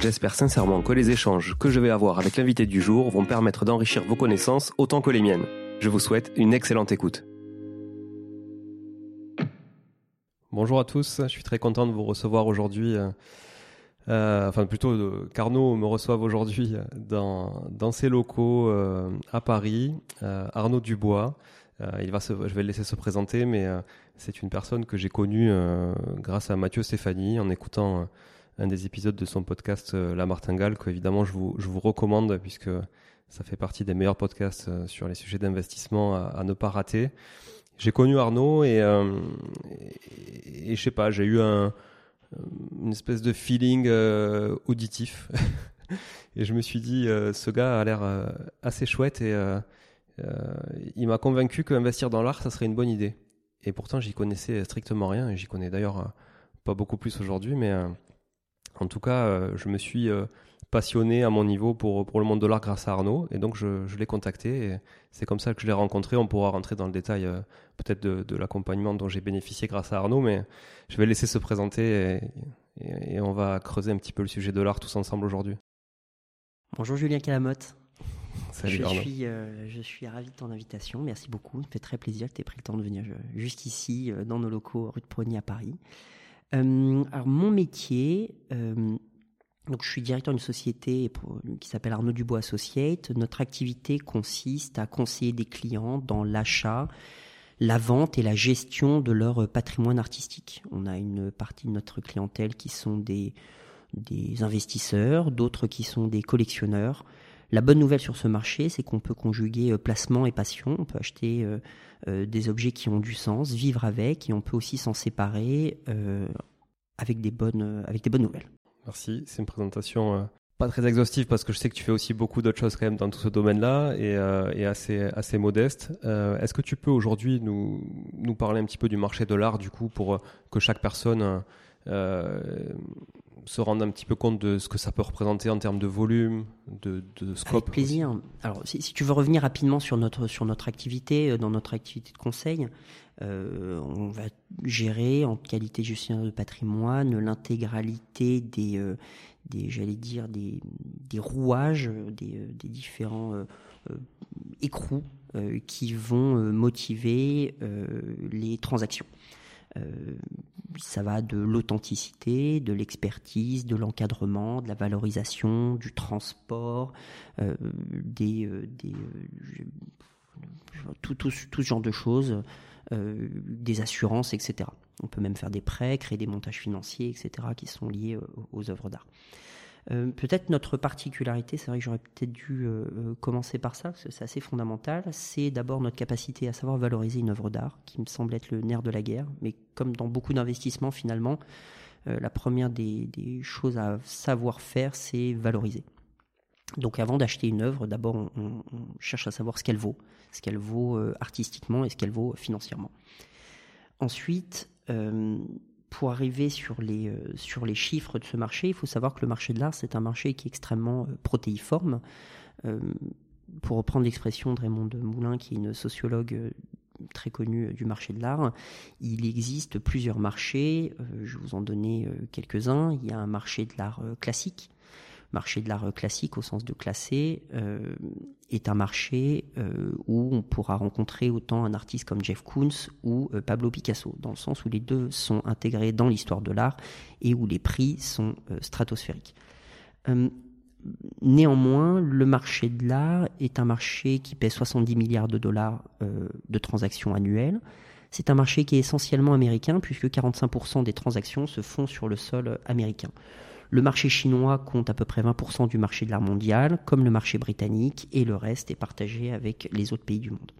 J'espère sincèrement que les échanges que je vais avoir avec l'invité du jour vont permettre d'enrichir vos connaissances autant que les miennes. Je vous souhaite une excellente écoute. Bonjour à tous, je suis très content de vous recevoir aujourd'hui. Euh, euh, enfin, plutôt euh, qu'Arnaud me reçoive aujourd'hui dans, dans ses locaux à Paris. Arnaud Dubois. il va je vais le laisser se présenter, mais c'est une personne que j'ai connue grâce à Mathieu Stéphanie en écoutant un des épisodes de son podcast euh, La Martingale, que évidemment je vous, recommande puisque ça fait partie des meilleurs podcasts euh, sur les sujets d'investissement à, ne pas rater. J'ai connu Arnaud et, euh, et, je sais pas, j'ai eu un, une espèce de feeling auditif. et je me suis dit, ce gars a l'air assez chouette et il m'a convaincu qu'investir dans l'art, ça serait une bonne idée. Et pourtant, j'y connaissais strictement rien. Et j'y connais d'ailleurs pas beaucoup plus aujourd'hui, mais en tout cas, euh, je me suis euh, passionné à mon niveau pour, pour le monde de l'art grâce à Arnaud. Et donc, je, je l'ai contacté. Et c'est comme ça que je l'ai rencontré. On pourra rentrer dans le détail euh, peut-être de, de l'accompagnement dont j'ai bénéficié grâce à Arnaud. Mais je vais laisser se présenter et, et, on va creuser un petit peu le sujet de l'art tous ensemble aujourd'hui. Bonjour Julien Calamotte. Salut je Arnaud. Suis, je suis ravi de ton invitation. Merci beaucoup. Ça fait très plaisir que tu aies pris le temps de venir juste ici, dans nos locaux rue de Prony à Paris. Euh, alors mon métier, euh, donc je suis directeur d'une société qui s'appelle Arnaud Dubois Associate. Notre activité consiste à conseiller des clients dans l'achat, la vente et la gestion de leur patrimoine artistique. On a une partie de notre clientèle qui sont des, des investisseurs, d'autres qui sont des collectionneurs. La bonne nouvelle sur ce marché, c'est qu'on peut conjuguer euh, placement et passion. On peut acheter euh, euh, des objets qui ont du sens, vivre avec, et on peut aussi s'en séparer avec, des bonnes, avec des bonnes nouvelles. Merci, c'est une présentation pas très exhaustive parce que je sais que tu fais aussi beaucoup d'autres choses quand même dans tout ce domaine-là et, assez modeste. Est-ce que tu peux aujourd'hui nous parler un petit peu du marché de l'art du coup pour que chaque personne se rendre un petit peu compte de ce que ça peut représenter en termes de volume, de, de scope. Avec plaisir. Alors, si, tu veux revenir rapidement sur notre, sur notre activité, euh, dans notre activité de conseil, euh, on va gérer en qualité de gestionnaire de patrimoine l'intégralité des, euh, des j'allais dire, des, des rouages, des, des différents écrous qui vont motiver les transactions. Euh, ça va de l'authenticité, de l'expertise, de l'encadrement, de la valorisation, du transport, euh, des, euh, des tout, tout, tout, ce genre de choses, des assurances, etc. On peut même faire des prêts, créer des montages financiers, etc., qui sont liés aux œuvres d'art. Euh, peut-être notre particularité, c'est vrai que j'aurais peut-être dû euh, euh, commencer par ça, parce que c'est assez fondamental, c'est d'abord notre capacité à savoir valoriser une œuvre d'art, qui me semble être le nerf de la guerre, mais comme dans beaucoup d'investissements finalement, la première des, choses à savoir faire, c'est valoriser. Donc avant d'acheter une œuvre, d'abord on, on, cherche à savoir ce qu'elle vaut, ce qu'elle vaut artistiquement et ce qu'elle vaut financièrement. Ensuite, pour arriver sur les, euh, sur les chiffres de ce marché, il faut savoir que le marché de l'art, c'est un marché qui est extrêmement euh, protéiforme. Euh, pour reprendre l'expression de Raymond de Moulin, qui est une sociologue très connue du marché de l'art, il existe plusieurs marchés. je vais vous en donner quelques-uns. Il y a un marché de l'art classique, marché de l'art classique au sens de classé euh, est un marché euh, où on pourra rencontrer autant un artiste comme Jeff Koons ou euh, Pablo Picasso, dans le sens où les deux sont intégrés dans l'histoire de l'art et où les prix sont stratosphériques. Néanmoins, le marché de l'art est un marché qui pèse 70 milliards de dollars de transactions annuelles. C'est un marché qui est essentiellement américain puisque 45% des transactions se font sur le sol américain. Le marché chinois compte à peu près 20% du marché de l'art mondial, comme le marché britannique, et le reste est partagé avec les autres pays du monde.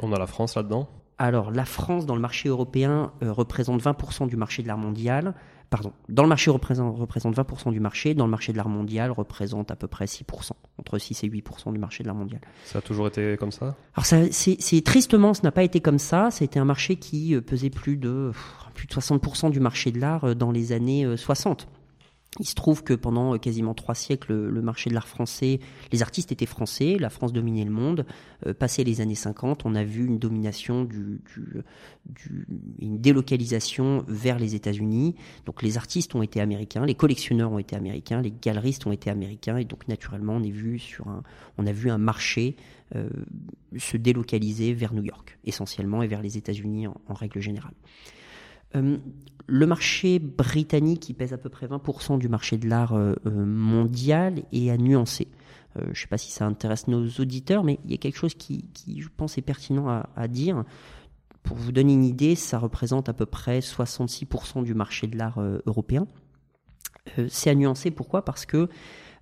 On a la France là-dedans? Alors, la France, dans le marché européen, euh, représente 20% du marché de l'art mondial. Pardon, dans le marché représente, représente 20% du marché, dans le marché de l'art mondial représente à peu près 6%, entre 6 et 8% du marché de l'art mondial. Ça a toujours été comme ça? Alors, c'est tristement, ce n'a pas été comme ça. C'était un marché qui euh, pesait plus de, plus de 60% du marché de l'art euh, dans les années 60. Il se trouve que pendant euh, quasiment trois siècles, le marché de l'art français, les artistes étaient français, la France dominait le monde. Euh, passé les années 50, on a vu une domination, une délocalisation vers les États-Unis. Donc les artistes ont été américains, les collectionneurs ont été américains, les galeristes ont été américains, et donc naturellement on, est vu sur un, on a vu un marché euh, se délocaliser vers New York, essentiellement, et vers les États-Unis en règle générale. Euh, le marché britannique, qui pèse à peu près 20% du marché de l'art euh, euh, mondial, est à nuancer. je ne sais pas si ça intéresse nos auditeurs, mais il y a quelque chose qui, je pense, est pertinent à, dire. Pour vous donner une idée, ça représente à peu près 66% du marché de l'art européen. C'est à nuancer, pourquoi? Parce que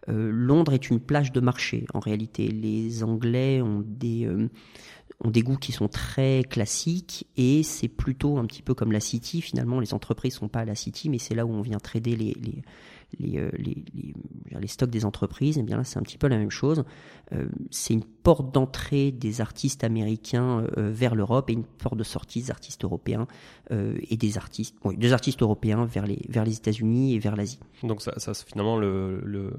Londres est une plage de marché, en réalité. Les Anglais ont des ont des goûts qui sont très classiques et c'est plutôt un petit peu comme la City. Finalement, les entreprises sont pas à la City, mais c'est là où on vient trader les, les, les, euh, les, les, stocks des entreprises, et eh bien là c'est un petit peu la même chose. Euh, c'est une porte d'entrée des artistes américains euh, vers l'Europe et une porte de sortie des artistes européens et des artistes, oui, des artistes européens vers les vers les États-Unis et vers l'Asie. Donc ça, ça finalement le, le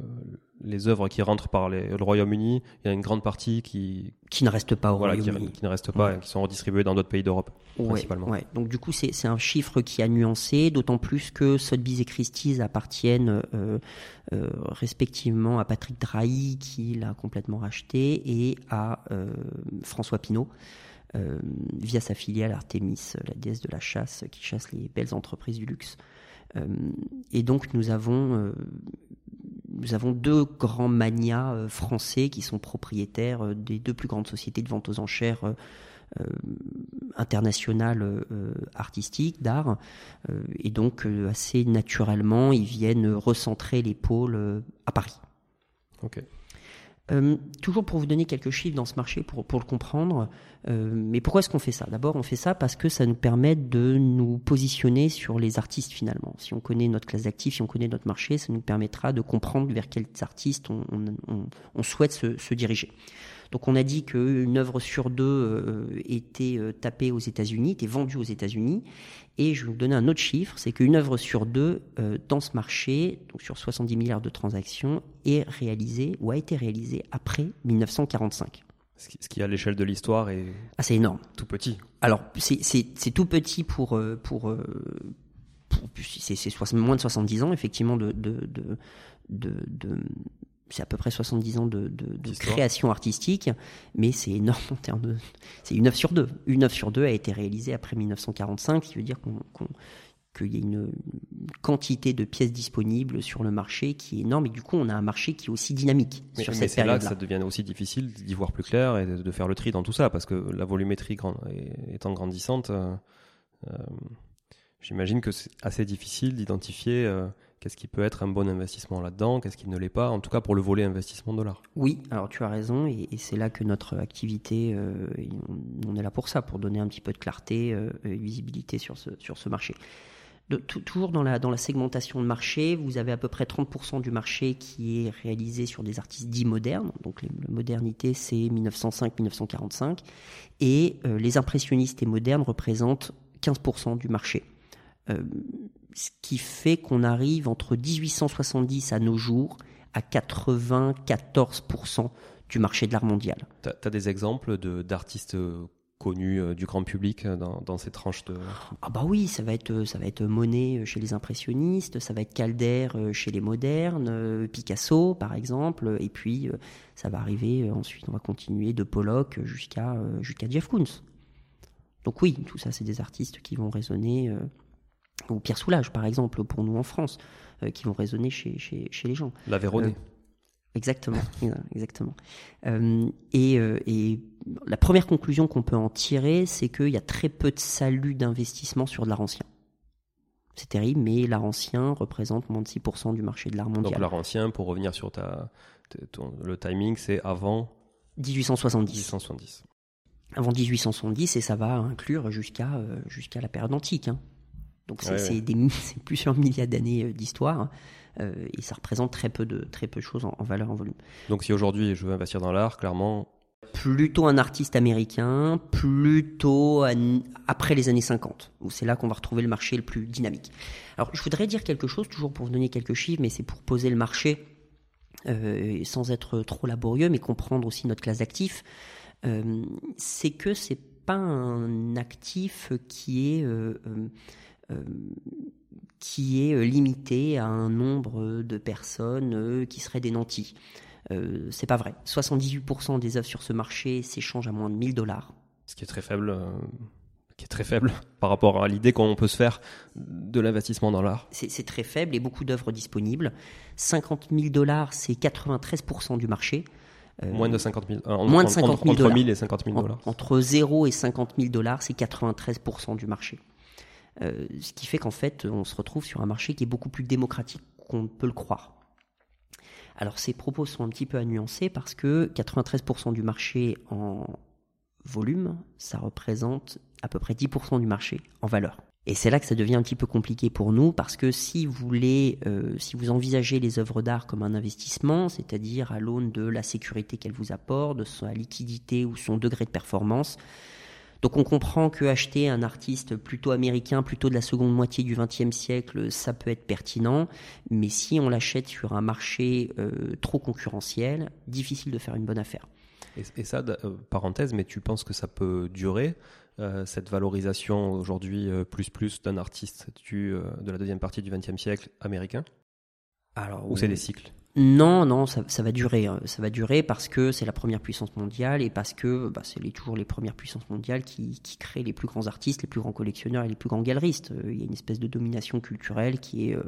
les œuvres qui rentrent par le Royaume-Uni, il y a une grande partie qui qui ne reste pas au Royaume-Uni, qui, ne reste pas, qui sont redistribuées dans d'autres pays d'Europe principalement. Ouais. Donc du coup, c'est un chiffre qui a nuancé, d'autant plus que Sotheby's et Christie's appartiennent euh, euh, respectivement à Patrick Drahi qui l'a complètement racheté et à euh, François Pinault. via sa filiale Artemis, la déesse de la chasse qui chasse les belles entreprises du luxe. et donc nous avons nous avons deux grands manias euh, français qui sont propriétaires euh, des deux plus grandes sociétés de vente aux enchères euh, internationales artistiques d'art et donc assez naturellement ils viennent recentrer les pôles à Paris. Euh, toujours pour vous donner quelques chiffres dans ce marché pour, pour le comprendre. Euh, mais pourquoi est-ce qu'on fait ça? D'abord, on fait ça parce que ça nous permet de nous positionner sur les artistes finalement. Si on connaît notre classe d'actifs, si on connaît notre marché, ça nous permettra de comprendre vers quels artistes on, on, on, souhaite se, se, diriger. Donc on a dit qu'une œuvre sur deux euh, était euh, tapée aux États-Unis, était vendue aux États-Unis. Et je vais vous donner un autre chiffre, c'est qu'une œuvre sur deux euh, dans ce marché, donc sur 70 milliards de transactions, est réalisée ou a été réalisée après 1945. Ce qui, à l'échelle de l'histoire est ah, c'est énorme. Tout petit. Alors c'est tout petit pour pour, pour c'est moins de 70 ans effectivement de, de, de, de c'est à peu près 70 ans de, création artistique, mais c'est énorme en termes de. C'est une œuvre sur deux. Une œuvre sur deux a été réalisée après 1945, ce qui veut dire qu'il y a une, quantité de pièces disponibles sur le marché qui est énorme, et du coup, on a un marché qui est aussi dynamique mais, sur mais c'est là que ça devient aussi difficile d'y voir plus clair et de, faire le tri dans tout ça, parce que la volumétrie étant grandissante, euh, euh, j'imagine que c'est assez difficile d'identifier. Euh, Qu'est-ce qui peut être un bon investissement là-dedans? Qu'est-ce qui ne l'est pas? En tout cas pour le volet investissement dollar. Oui, alors tu as raison, et, c'est là que notre activité, euh, on, est là pour ça, pour donner un petit peu de clarté euh, et visibilité sur ce, sur ce marché. Toujours dans la, dans la segmentation de marché, vous avez à peu près 30% du marché qui est réalisé sur des artistes dits modernes. Donc la modernité, c'est 1905-1945. Et euh, les impressionnistes et modernes représentent 15% du marché ce qui fait qu'on arrive entre 1870 à nos jours à 94% du marché de l'art mondial. Tu as, des exemples d'artistes euh, connus euh, du grand public euh, dans, ces tranches de... Ah bah oui, ça va être, ça va être Monet chez les impressionnistes, ça va être Calder chez les modernes, Picasso par exemple, et puis ça va arriver ensuite, on va continuer de Pollock jusqu'à jusqu'à Jeff Koons. Donc oui, tout ça c'est des artistes qui vont résonner ou Pierre Soulages, par exemple, pour nous en France, euh, qui vont résonner chez, chez, chez les gens. La Véronée. Euh, exactement, exactement. Euh, et, et, la première conclusion qu'on peut en tirer, c'est qu'il y a très peu de salut d'investissement sur de l'art ancien. C'est terrible, mais l'art ancien représente moins de 6% du marché de l'art mondial. Donc l'art ancien, pour revenir sur ta, le timing, c'est avant 1870. 1870. Avant 1870, et ça va inclure jusqu'à jusqu'à la période antique. Hein. Donc c'est plusieurs milliers d'années euh, d'histoire euh, et ça représente très peu de très peu de choses en, valeur en volume. Donc si aujourd'hui je veux investir dans l'art, clairement plutôt un artiste américain, plutôt après les années 50, où c'est là qu'on va retrouver le marché le plus dynamique. Alors je voudrais dire quelque chose, toujours pour vous donner quelques chiffres, mais c'est pour poser le marché euh, sans être trop laborieux, mais comprendre aussi notre classe d'actifs. c'est que c'est pas un actif qui est qui est euh, limité à un nombre de personnes euh, qui seraient des nantis. Euh, c'est pas vrai. 78% des œuvres sur ce marché s'échangent à moins de 1000 dollars. Ce qui est très faible. qui est très faible par rapport à l'idée qu'on peut se faire de l'investissement dans l'art. C'est très faible et beaucoup d'œuvres disponibles. 50 000 dollars, c'est 93% du marché. moins de 50 000. moins de 50 000 entre 1000 et 50 000 dollars. Entre 0 et 50 000 dollars, c'est 93% du marché. Euh, ce qui fait qu'en fait, on se retrouve sur un marché qui est beaucoup plus démocratique qu'on ne peut le croire. Alors ces propos sont un petit peu à nuancer parce que 93% du marché en volume, ça représente à peu près 10% du marché en valeur. Et c'est là que ça devient un petit peu compliqué pour nous parce que si vous voulez, euh, si vous envisagez les œuvres d'art comme un investissement, c'est-à-dire à l'aune de la sécurité qu'elles vous apportent, de sa liquidité ou son degré de performance, donc on comprend que acheter un artiste plutôt américain, plutôt de la seconde moitié du XXe siècle, ça peut être pertinent, mais si on l'achète sur un marché euh, trop concurrentiel, difficile de faire une bonne affaire. Et, ça, euh, parenthèse, mais tu penses que ça peut durer euh, cette valorisation aujourd'hui plus plus d'un artiste de la deuxième partie du XXe siècle américain? Alors, Ou c'est des cycles? Non, non, ça, va durer. Hein. Ça va durer parce que c'est la première puissance mondiale et parce que bah, c'est toujours les premières puissances mondiales qui, créent les plus grands artistes, les plus grands collectionneurs et les plus grands galeristes. Euh, il y a une espèce de domination culturelle qui est euh,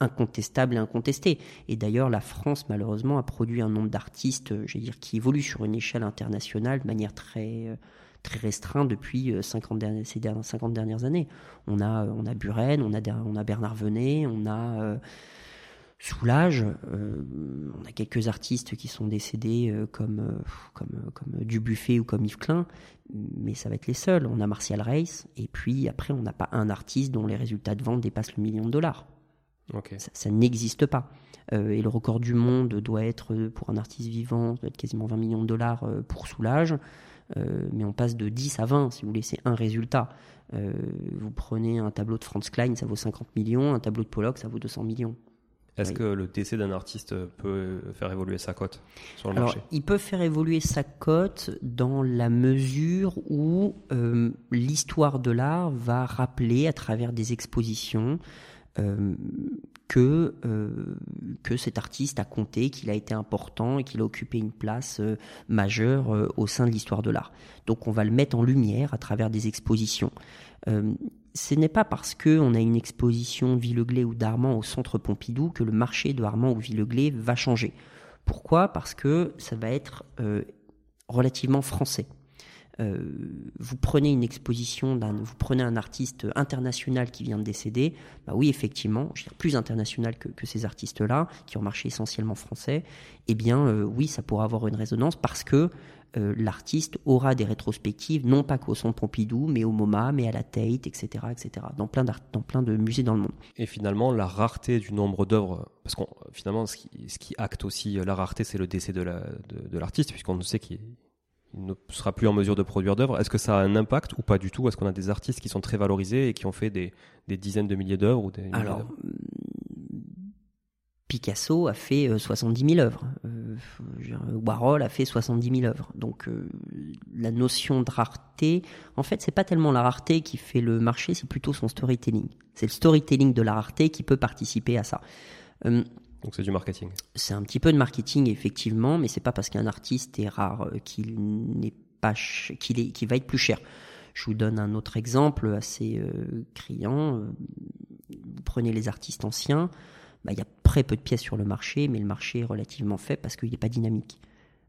incontestable et incontestée. Et d'ailleurs, la France, malheureusement, a produit un nombre d'artistes, euh, dire, qui évoluent sur une échelle internationale de manière très très restreinte depuis 50 ces dernières, 50 dernières années. On a, on a Buren, on a, on a Bernard Venet, on a Soulage, euh, on a quelques artistes qui sont décédés euh, comme, euh, comme, comme Dubuffet ou comme Yves Klein, mais ça va être les seuls. On a Martial Reis, et puis après, on n'a pas un artiste dont les résultats de vente dépassent le million de dollars. Ça, n'existe pas. et le record du monde doit être, pour un artiste vivant, doit être quasiment 20 millions de dollars pour Soulage. mais on passe de 10 à 20, si vous voulez, c'est un résultat. vous prenez un tableau de Franz Klein, ça vaut 50 millions, un tableau de Pollock, ça vaut 200 millions. Est-ce que le décès d'un artiste peut faire évoluer sa cote sur le marché? Il peut faire évoluer sa cote dans la mesure où euh, l'histoire de l'art va rappeler à travers des expositions euh, que, euh, que cet artiste a compté, qu'il a été important et qu'il a occupé une place majeure au sein de l'histoire de l'art. Donc on va le mettre en lumière à travers des expositions ce n'est pas parce qu'on a une exposition Villeglé ou d'Armand au centre Pompidou que le marché de ou Villeglé va changer. Pourquoi? Parce que ça va être euh, relativement français. Euh, vous prenez une exposition vous prenez un artiste international qui vient de décéder, bah oui effectivement, je veux dire plus international que, ces artistes-là, qui ont marché essentiellement français, eh bien euh, oui ça pourra avoir une résonance parce que euh, l'artiste aura des rétrospectives, non pas qu'au Centre Pompidou, mais au MoMA, mais à la Tate, etc., etc., dans plein, dans plein de musées dans le monde. Et finalement, la rareté du nombre d'œuvres, parce que finalement, ce qui, acte aussi la rareté, c'est le décès de l'artiste, puisqu'on sait qu'il ne sera plus en mesure de produire d'œuvres. Est-ce que ça a un impact ou pas du tout? Est-ce qu'on a des artistes qui sont très valorisés et qui ont fait des, dizaines de milliers d'œuvres ou des Alors, Picasso a fait 70 euh, 000 œuvres. Euh, Warhol a fait 70 000 œuvres. Donc euh, la notion de rareté, en fait, c'est pas tellement la rareté qui fait le marché, c'est plutôt son storytelling. C'est le storytelling de la rareté qui peut participer à ça. Donc c'est du marketing. C'est un petit peu de marketing effectivement, mais c'est pas parce qu'un artiste est rare qu'il n'est pas qu'il est qu'il va être plus cher. Je vous donne un autre exemple assez criant. Vous prenez les artistes anciens. Bah, il y a très peu de pièces sur le marché, mais le marché est relativement faible parce qu'il n'est pas dynamique.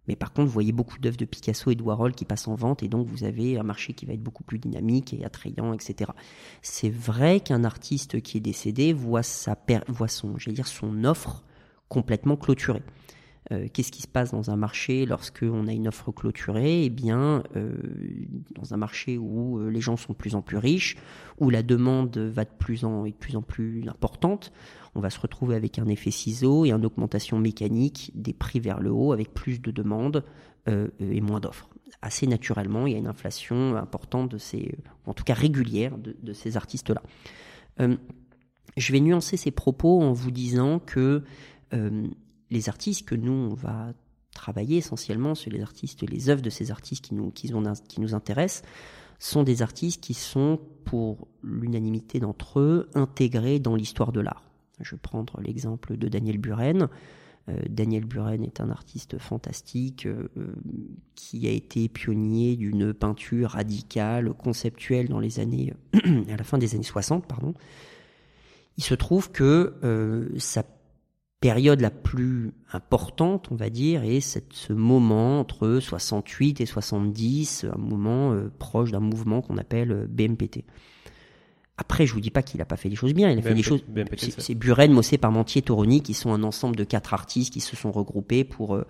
Mais par contre, vous voyez beaucoup d'œuvres de Picasso et de Warhol qui passent en vente, et donc vous avez un marché qui va être beaucoup plus dynamique et attrayant, etc. C'est vrai qu'un artiste qui est décédé voit, sa voit son, dire, son offre complètement clôturée. Euh, qu'est-ce qui se passe dans un marché lorsque on a une offre clôturée? Eh bien, euh, dans un marché où euh, les gens sont de plus en plus riches, où la demande va de plus en, plus en plus importante, on va se retrouver avec un effet ciseau et une augmentation mécanique des prix vers le haut avec plus de demandes et moins d'offres. Assez naturellement, il y a une inflation importante de ces, en tout cas régulière, de ces artistes-là. je vais nuancer ces propos en vous disant que les artistes que nous, on va travailler essentiellement sur les artistes, les œuvres de ces artistes qui nous, qui, qui nous intéressent, sont des artistes qui sont, pour l'unanimité d'entre eux, intégrés dans l'histoire de l'art. Je vais prendre l'exemple de Daniel Buren. Euh, Daniel Buren est un artiste fantastique euh, qui a été pionnier d'une peinture radicale, conceptuelle dans les années, à la fin des années 60, pardon. Il se trouve que euh, sa période la plus importante, on va dire, est cette, ce moment entre 68 et 70, un moment euh, proche d'un mouvement qu'on appelle euh, BMPT. Après, je vous dis pas qu'il a pas fait des choses bien. Il a fait des choses. C'est Buren, Mossé, Parmentier, Toroni, qui sont un ensemble de quatre artistes qui se sont regroupés pour euh,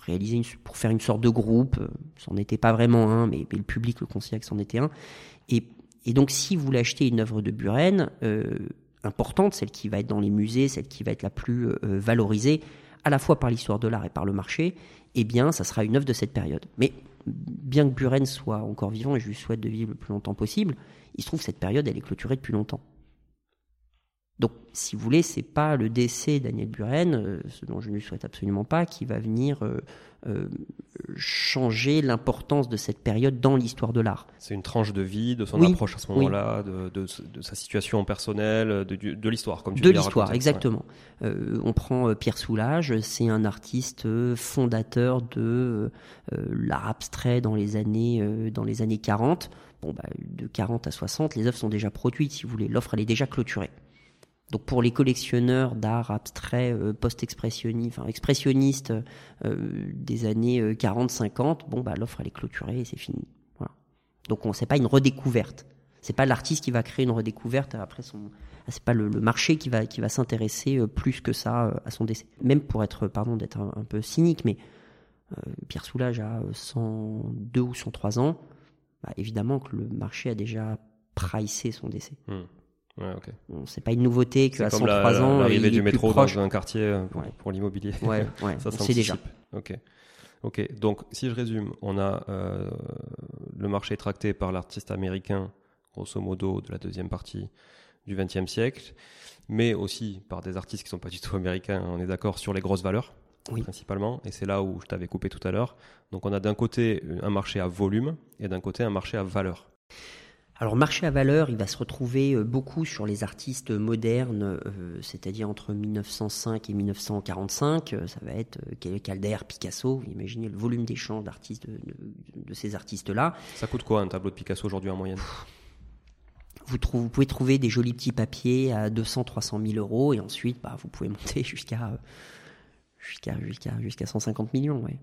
réaliser, une, pour faire une sorte de groupe. C'en était pas vraiment un, mais, mais le public le considère que c'en était un. Et, et, donc, si vous voulez acheter une œuvre de Buren, euh, importante, celle qui va être dans les musées, celle qui va être la plus euh, valorisée, à la fois par l'histoire de l'art et par le marché, eh bien, ça sera une œuvre de cette période. Mais bien que Buren soit encore vivant, et je lui souhaite de vivre le plus longtemps possible, il se trouve que cette période, elle est clôturée depuis longtemps. Donc, si vous voulez, c'est pas le décès d'Aniel Buren, euh, ce dont je ne souhaite absolument pas, qui va venir euh, euh, changer l'importance de cette période dans l'histoire de l'art. C'est une tranche de vie, de son approche à ce moment-là, de, sa situation personnelle, de, l'histoire, comme tu De l'histoire, exactement. on prend Pierre Soulages, c'est un artiste fondateur de l'art abstrait dans les années, dans les années 40. Bon, bah, de 40 à 60, les œuvres sont déjà produites, si vous voulez. L'offre, elle est déjà clôturée. Donc pour les collectionneurs d'art abstrait euh, post-expressionniste, expressionniste euh, des années 40-50, euh, bon bah l'offre elle est clôturée et c'est fini. Donc on sait pas une redécouverte. C'est pas l'artiste qui va créer une redécouverte après son. C'est pas le, marché qui va qui va s'intéresser euh, plus que ça euh, à son décès. Même pour être, pardon, d'être un, peu cynique, mais Pierre Soulages a 102 ou 103 ans. Bah, évidemment que le marché a déjà pricé son décès. Hmm. Ouais, c'est pas une nouveauté qu'à 103 la, ans. L'arrivée du métro dans un quartier pour, l'immobilier. Ouais, ouais, ça c'est déjà. Ok. Ok, donc si je résume, on a euh, le marché tracté par l'artiste américain, grosso modo, de la deuxième partie du XXe siècle, mais aussi par des artistes qui sont pas du tout américains, on est d'accord, sur les grosses valeurs, principalement, et c'est là où je t'avais coupé tout à l'heure. Donc on a d'un côté un marché à volume et d'un côté un marché à valeur. Alors marché à valeur, il va se retrouver euh, beaucoup sur les artistes modernes, euh, c'est-à-dire entre 1905 et 1945. Euh, ça va être Calder, Picasso. Vous imaginez le volume d'échanges d'artistes de, ces artistes-là. Ça coûte quoi un tableau de Picasso aujourd'hui en moyenne? Vous, vous, pouvez trouver des jolis petits papiers à 200, 300 000 euros et ensuite, bah, vous pouvez monter jusqu'à jusqu'à jusqu'à jusqu'à 150 millions. Ouais.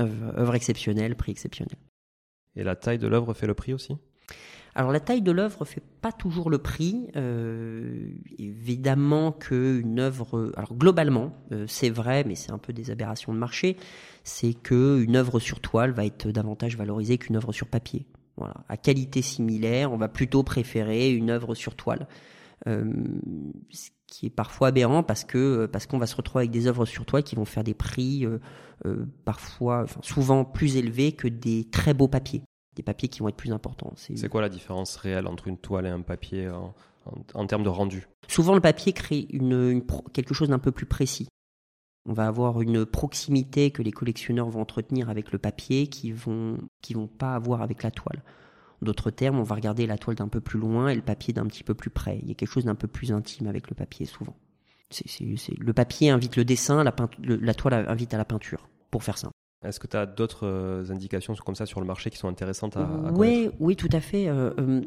œuvre exceptionnelle, prix exceptionnel. Et la taille de l'œuvre fait le prix aussi? Alors la taille de l'œuvre fait pas toujours le prix. Euh, évidemment qu'une œuvre, alors globalement, euh, c'est vrai, mais c'est un peu des aberrations de marché, c'est qu'une œuvre sur toile va être davantage valorisée qu'une œuvre sur papier. Voilà, à qualité similaire, on va plutôt préférer une œuvre sur toile. Euh, ce qui est parfois aberrant parce que parce qu'on va se retrouver avec des œuvres sur toile qui vont faire des prix parfois, enfin, souvent plus élevés que des très beaux papiers des papiers qui vont être plus importants. C'est quoi la différence réelle entre une toile et un papier en, termes de rendu? Souvent, le papier crée une, quelque chose d'un peu plus précis. On va avoir une proximité que les collectionneurs vont entretenir avec le papier qui vont qui vont pas avoir avec la toile. D'autres termes, on va regarder la toile d'un peu plus loin et le papier d'un petit peu plus près. Il y a quelque chose d'un peu plus intime avec le papier souvent. le papier invite le dessin, la, la toile invite à la peinture, pour faire simple. Est-ce que tu as d'autres euh, indications comme ça sur le marché qui sont intéressantes à, Oui, oui, tout à fait. Euh, euh,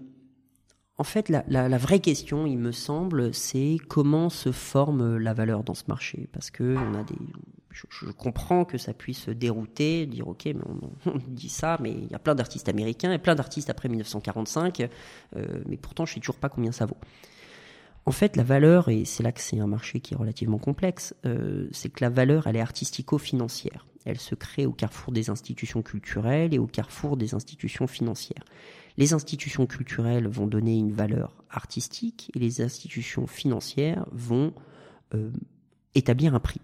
en fait, la, vraie question, il me semble, c'est comment se forme la valeur dans ce marché? Parce que on a des, je, comprends que ça puisse dérouter, dire ok, mais on, dit ça, mais il y a plein d'artistes américains et plein d'artistes après 1945, mais pourtant je sais toujours pas combien ça vaut. En fait, la valeur, et c'est là que c'est un marché qui est relativement complexe, c'est que la valeur, elle est artistico-financière. Elle se crée au carrefour des institutions culturelles et au carrefour des institutions financières. Les institutions culturelles vont donner une valeur artistique et les institutions financières vont euh, établir un prix.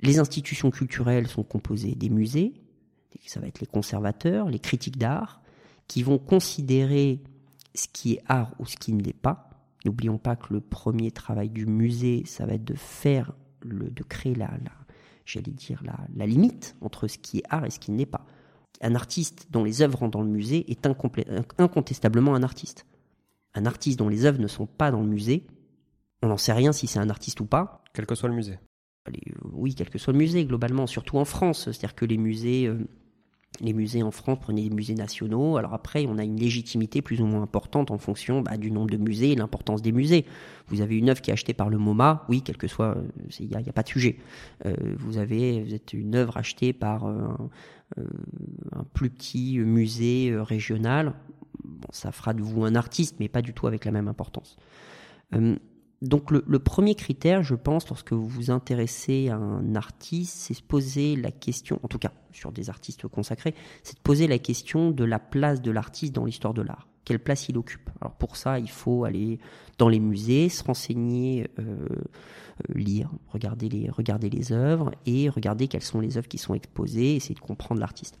Les institutions culturelles sont composées des musées, ça va être les conservateurs, les critiques d'art, qui vont considérer ce qui est art ou ce qui ne l'est pas. N'oublions pas que le premier travail du musée, ça va être de faire, le, de créer la, la, j'allais dire, la, limite entre ce qui est art et ce qui n'est pas. Un artiste dont les œuvres rentrent dans le musée est incontestablement un artiste. Un artiste dont les œuvres ne sont pas dans le musée, on n'en sait rien si c'est un artiste ou pas. Quel que soit le musée. oui, quel que soit le musée, globalement, surtout en France. C'est-à-dire que les musées, euh, les musées en France, prenez des musées nationaux. Alors après, on a une légitimité plus ou moins importante en fonction bah, du nombre de musées et l'importance des musées. Vous avez une œuvre qui est achetée par le MoMA, oui, quel que soit, il n'y a, pas de sujet. Euh, vous avez êtes une œuvre achetée par euh, un plus petit musée euh, régional. Ça fera de vous un artiste, mais pas du tout avec la même importance. Donc le, premier critère, je pense, lorsque vous vous intéressez à un artiste, c'est se poser la question, en tout cas sur des artistes consacrés, c'est de poser la question de la place de l'artiste dans l'histoire de l'art. Quelle place il occupe Alors pour ça, il faut aller dans les musées, se renseigner, euh, euh, lire, regarder les, regarder les œuvres et regarder quelles sont les œuvres qui sont exposées, essayer de comprendre l'artiste.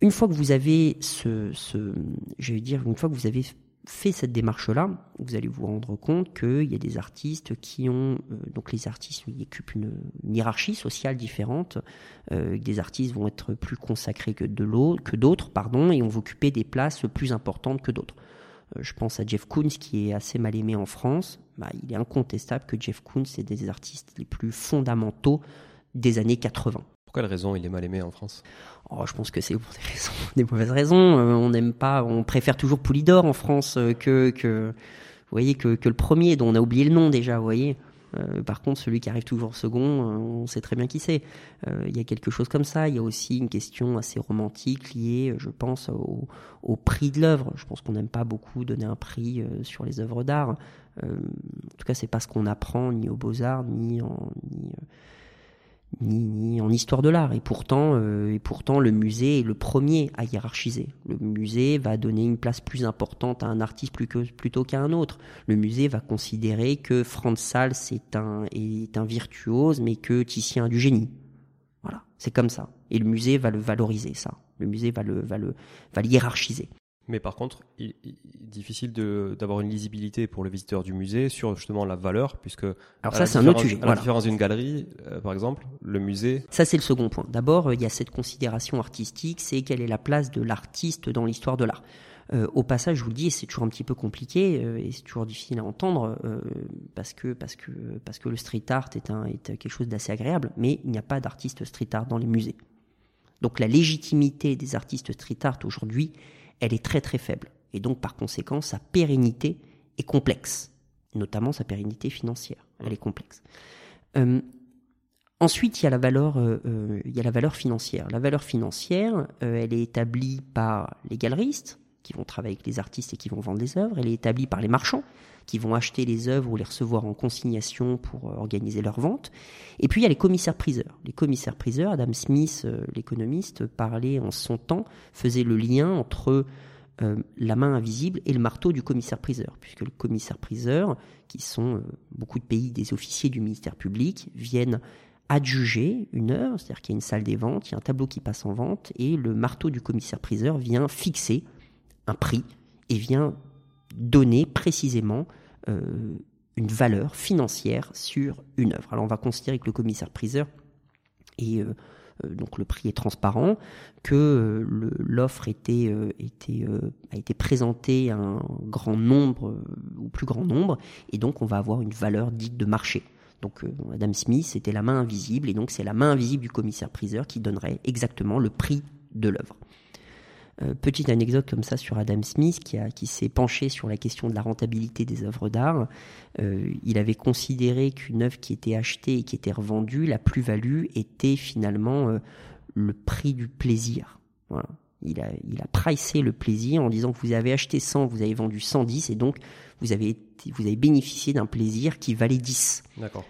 Une fois que vous avez ce, ce je vais dire, une fois que vous avez fait cette démarche-là, vous allez vous rendre compte qu'il y a des artistes qui ont, euh, donc les artistes ils occupent une, hiérarchie sociale différente. Euh, des artistes vont être plus consacrés que d'autres, pardon, et vont occuper des places plus importantes que d'autres. Euh, je pense à Jeff Koons qui est assez mal aimé en France. Bah, il est incontestable que Jeff Koons est des artistes les plus fondamentaux des années 80. Pour quelle raison il est mal aimé en France? Oh, Je pense que c'est pour des, mauvaises raisons. Euh, on n'aime pas, on préfère toujours Poulidor en France euh, que, que, vous voyez, que, que, le premier dont on a oublié le nom déjà, vous voyez. Euh, par contre, celui qui arrive toujours second, on sait très bien qui c'est. Il y a quelque chose comme ça. Il y a aussi une question assez romantique liée, je pense, au, au prix de l'œuvre. Je pense qu'on n'aime pas beaucoup donner un prix sur les œuvres d'art. en tout cas, c'est pas ce qu'on apprend ni aux beaux-arts, ni en... Ni, ni, en histoire de l'art. Et pourtant, euh, et pourtant, le musée est le premier à hiérarchiser. Le musée va donner une place plus importante à un artiste plutôt qu'à un autre. Le musée va considérer que Franz Sals est un, est un virtuose, mais que Titien a du génie. Voilà, c'est comme ça. Et le musée va le valoriser, ça. Le musée va le, va le, va le hiérarchiser. Mais par contre, il, est difficile d'avoir une lisibilité pour le visiteur du musée sur justement la valeur, puisque alors ça c'est un autre sujet. À la différence d'une galerie, euh, par exemple, le musée. Ça c'est le second point. D'abord, il y a cette considération artistique, c'est quelle est la place de l'artiste dans l'histoire de l'art. Euh, au passage, je vous le dis, c'est toujours un petit peu compliqué euh, et c'est toujours difficile à entendre parce que parce que parce que le street art est un est quelque chose d'assez agréable, mais il n'y a pas d'artiste street art dans les musées. Donc la légitimité des artistes street art aujourd'hui elle est très très faible. Et donc par conséquent, sa pérennité est complexe, notamment sa pérennité financière. Elle est complexe. Euh, ensuite, il y a la valeur, euh, euh, il y a la valeur financière. La valeur financière, elle est établie par les galeristes qui vont travailler avec les artistes et qui vont vendre les œuvres. Elle est établie par les marchands qui vont acheter les œuvres ou les recevoir en consignation pour organiser leur vente. Et puis il y a les commissaires-priseurs. Les commissaires-priseurs, Adam Smith, l'économiste, parlait en son temps, faisait le lien entre euh, la main invisible et le marteau du commissaire-priseur, puisque le commissaire-priseur, qui sont euh, beaucoup de pays des officiers du ministère public, viennent adjuger une œuvre, c'est-à-dire qu'il y a une salle des ventes, il y a un tableau qui passe en vente, et le marteau du commissaire-priseur vient fixer un prix et vient donner précisément euh, une valeur financière sur une œuvre. Alors on va considérer que le commissaire-priseur est euh, donc le prix est transparent, que euh, l'offre euh, a été présentée à un grand nombre ou plus grand nombre, et donc on va avoir une valeur dite de marché. Donc Adam Smith, c'était la main invisible, et donc c'est la main invisible du commissaire-priseur qui donnerait exactement le prix de l'œuvre. Euh, petite anecdote comme ça sur Adam Smith qui, qui s'est penché sur la question de la rentabilité des œuvres d'art. Euh, il avait considéré qu'une œuvre qui était achetée et qui était revendue, la plus-value était finalement euh, le prix du plaisir. Il a, il a pricé le plaisir en disant que vous avez acheté 100, vous avez vendu 110 et donc vous avez, vous avez bénéficié d'un plaisir qui valait 10. D'accord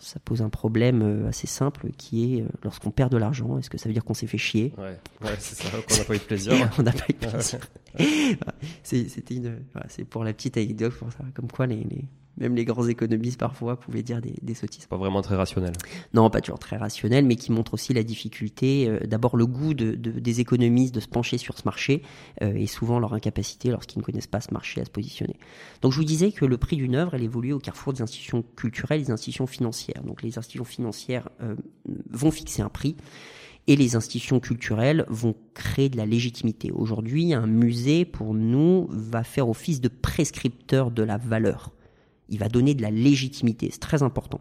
ça pose un problème euh, assez simple qui est euh, lorsqu'on perd de l'argent, est-ce que ça veut dire qu'on s'est fait chier? Ouais, c'est ça, qu'on n'a pas eu de plaisir. on n'a pas eu de plaisir. C'était une, c'est pour la petite anecdote pour ça, comme quoi les, les, même les grands économistes parfois pouvaient dire des, des sottises. Pas vraiment très rationnel. Non, pas toujours très rationnel, mais qui montre aussi la difficulté, euh, d'abord le goût de, de, des économistes de se pencher sur ce marché, euh, et souvent leur incapacité lorsqu'ils ne connaissent pas ce marché à se positionner. Donc je vous disais que le prix d'une œuvre, elle évolue au carrefour des institutions culturelles et des institutions financières. Donc les institutions financières euh, vont fixer un prix et les institutions culturelles vont créer de la légitimité. Aujourd'hui, un musée, pour nous, va faire office de prescripteur de la valeur il va donner de la légitimité, c'est très important.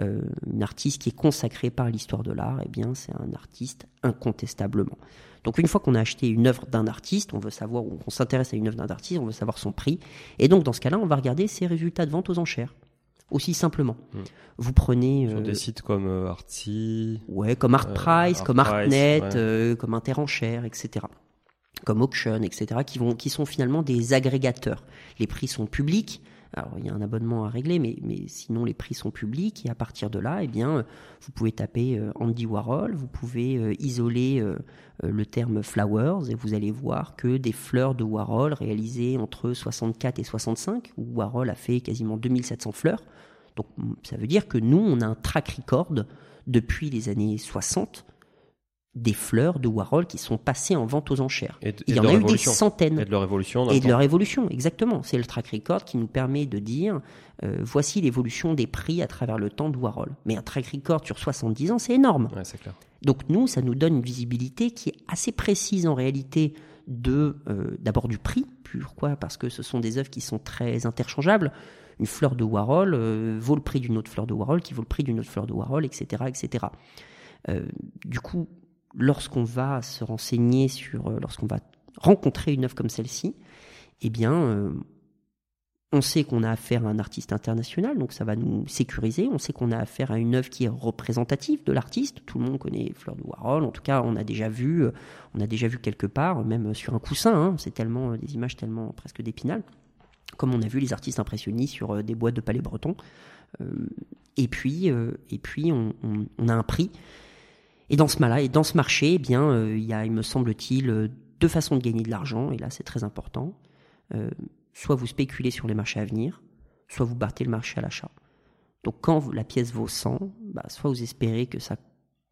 Euh, un artiste qui est consacré par l'histoire de l'art, eh bien, c'est un artiste incontestablement. Donc, une fois qu'on a acheté une œuvre d'un artiste, on veut savoir, ou on s'intéresse à une œuvre d'un artiste, on veut savoir son prix. Et donc, dans ce cas-là, on va regarder ses résultats de vente aux enchères. Aussi simplement. Hmm. Vous prenez. Sur des euh, sites comme euh, Artsy. Ouais, comme Artprice, euh, comme Artnet, comme Interenchères, etc comme Auction, etc., qui, vont, qui sont finalement des agrégateurs. Les prix sont publics, alors il y a un abonnement à régler, mais, sinon les prix sont publics et à partir de là, eh bien, vous pouvez taper euh, Andy Warhol, vous pouvez euh, isoler euh, le terme flowers et vous allez voir que des fleurs de Warhol réalisées entre 64 et 65, où Warhol a fait quasiment 2700 fleurs. Donc ça veut dire que nous, on a un track record depuis les années 60 des fleurs de Warhol qui sont passées en vente aux enchères. Il y en a eu des centaines. Et de leur évolution. Et de leur évolution, exactement. C'est le track record qui nous permet de dire euh, voici l'évolution des prix à travers le temps de Warhol. Mais un track record sur 70 ans, c'est énorme. Ouais, c'est clair. Donc nous, ça nous donne une visibilité qui est assez précise en réalité de euh, d'abord du prix. Pourquoi Parce que ce sont des œuvres qui sont très interchangeables. Une fleur de Warhol euh, vaut le prix d'une autre fleur de Warhol, qui vaut le prix d'une autre fleur de Warhol, etc., etc. du coup, lorsqu'on va se renseigner sur, euh, lorsqu'on va rencontrer une œuvre comme celle-ci, eh bien, euh, on sait qu'on a affaire à un artiste international, donc ça va nous sécuriser. On sait qu'on a affaire à une œuvre qui est représentative de l'artiste. Tout le monde connaît Fleur de Warhol. En tout cas, on a déjà vu, on a déjà vu quelque part, même sur un coussin. Hein. c'est tellement des images tellement presque d'épinal, comme on a vu les artistes impressionnistes sur des boîtes de palais bretons. et puis, et puis, on, a un prix. Et dans ce là et dans ce marché, eh bien, il y a, il me semble-t-il, deux façons de gagner de l'argent. Et là, c'est très important soit vous spéculez sur les marchés à venir, soit vous battez le marché à l'achat. Donc quand la pièce vaut 100, bah, soit vous espérez que ça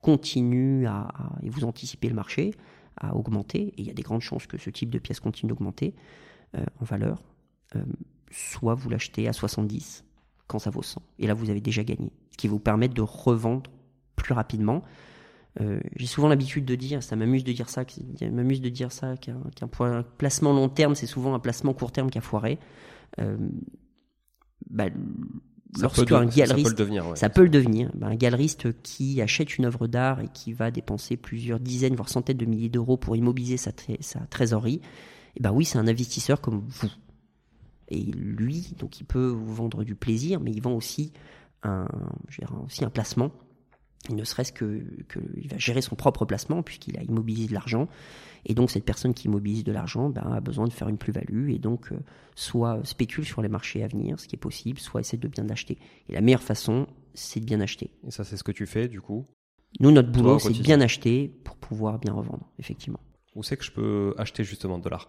continue à, et vous anticipez le marché à augmenter, et il y a des grandes chances que ce type de pièce continue d'augmenter euh, en valeur, euh, soit vous l'achetez à 70 quand ça vaut 100. Et là, vous avez déjà gagné, ce qui vous permet de revendre plus rapidement euh, j'ai souvent l'habitude de dire, ça m'amuse de dire ça, m'amuse de dire ça, qu'un placement long terme, c'est souvent un placement court terme qui a foiré. Euh, bah, lorsque un galeriste, ça peut le devenir. Ça peut le devenir. Bah, un galeriste qui achète une œuvre d'art et qui va dépenser plusieurs dizaines, voire centaines de milliers d'euros pour immobiliser sa, sa trésorerie, et eh ben oui, c'est un investisseur comme vous. Et lui, donc il peut vous vendre du plaisir, mais il vend aussi un, aussi un placement ne serait-ce que qu'il va gérer son propre placement puisqu'il a immobilisé de l'argent. Et donc cette personne qui immobilise de l'argent ben, a besoin de faire une plus-value et donc euh, soit spécule sur les marchés à venir, ce qui est possible, soit essaie de bien l'acheter. Et la meilleure façon, c'est de bien acheter. Et ça, c'est ce que tu fais du coup? Nous, notre boulot, c'est de bien acheter pour pouvoir bien revendre, effectivement. Où c'est que je peux acheter justement de l'art?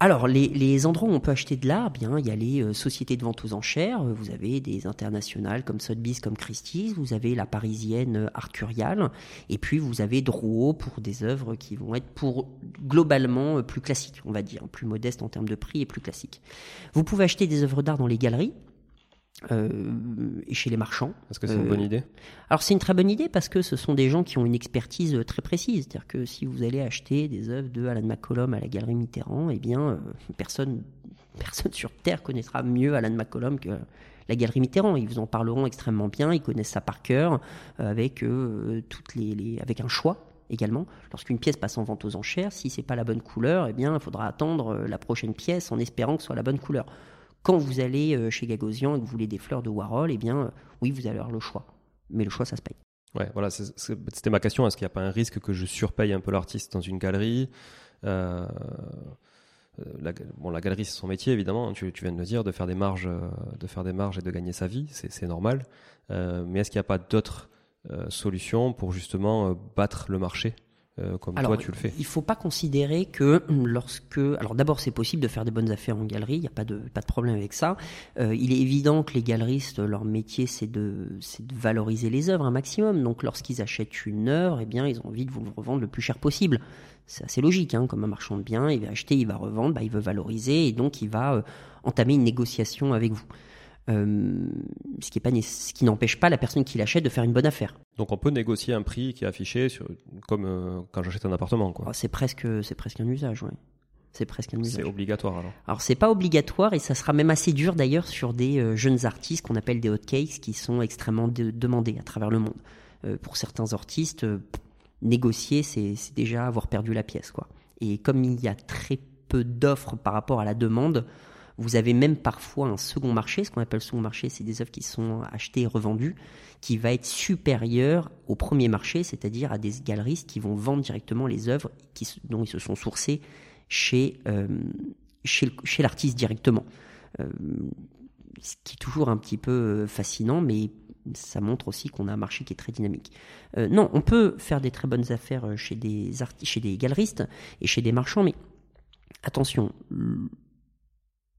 Alors, les, endroits où on peut acheter de l'art, bien, il y a les euh, sociétés de vente aux enchères. Vous avez des internationales comme Sotheby's, comme Christie's. Vous avez la parisienne euh, Arcurial. Et puis, vous avez Drouot pour des œuvres qui vont être pour globalement euh, plus classiques, on va dire, plus modestes en termes de prix et plus classiques. Vous pouvez acheter des œuvres d'art dans les galeries. Euh, et chez les marchands. Est-ce que c'est une bonne idée? Alors c'est une très bonne idée parce que ce sont des gens qui ont une expertise très précise. C'est-à-dire que si vous allez acheter des œuvres de Alan McCollum à la Galerie Mitterrand, eh bien euh, personne, personne sur Terre connaîtra mieux Alan McCollum que la Galerie Mitterrand. Ils vous en parleront extrêmement bien, ils connaissent ça par cœur, euh, avec, toutes les, avec un choix également. Lorsqu'une pièce passe en vente aux enchères, si c'est pas la bonne couleur, eh bien il faudra attendre la prochaine pièce en espérant que ce soit la bonne couleur. Quand vous allez euh, chez Gagosian et que vous voulez des fleurs de Warhol, eh bien, euh, oui, vous allez avoir le choix. Mais le choix, ça se paye. Ouais, voilà, c'était ma question. Est-ce qu'il n'y a pas un risque que je surpaye un peu l'artiste dans une galerie? Euh, la, bon, la galerie, c'est son métier, évidemment. Tu, tu, viens de le dire, de faire des marges, de faire des marges et de gagner sa vie, c'est normal. mais est-ce qu'il n'y a pas d'autres solutions pour justement battre le marché? Euh, comme toi tu le fais. Il ne faut pas considérer que lorsque, alors d'abord c'est possible de faire des bonnes affaires en galerie, il n'y a pas de pas de problème avec ça. Euh, il est évident que les galeristes, leur métier c'est de de valoriser les œuvres un maximum. Donc lorsqu'ils achètent une œuvre, eh bien ils ont envie de vous le revendre le plus cher possible. C'est assez logique, hein, comme un marchand de biens, il va acheter, il va revendre, bah, il veut valoriser et donc il va euh, entamer une négociation avec vous. Euh, ce qui, qui n'empêche pas la personne qui l'achète de faire une bonne affaire. Donc on peut négocier un prix qui est affiché sur, comme euh, quand j'achète un appartement. Quoi. Oh, c'est presque, c'est presque un usage. C'est presque un usage. C'est obligatoire alors. Alors c'est pas obligatoire et ça sera même assez dur d'ailleurs sur des euh, jeunes artistes qu'on appelle des hotcakes qui sont extrêmement demandés à travers le monde. pour certains artistes, négocier c'est déjà avoir perdu la pièce quoi. Et comme il y a très peu d'offres par rapport à la demande, vous avez même parfois un second marché, ce qu'on appelle second marché, c'est des œuvres qui sont achetées et revendues, qui va être supérieur au premier marché, c'est-à-dire à des galeristes qui vont vendre directement les œuvres dont ils se sont sourcés chez, euh, chez l'artiste directement. Euh, ce qui est toujours un petit peu euh, fascinant, mais ça montre aussi qu'on a un marché qui est très dynamique. non, on peut faire des très bonnes affaires chez des, chez des galeristes et chez des marchands, mais attention,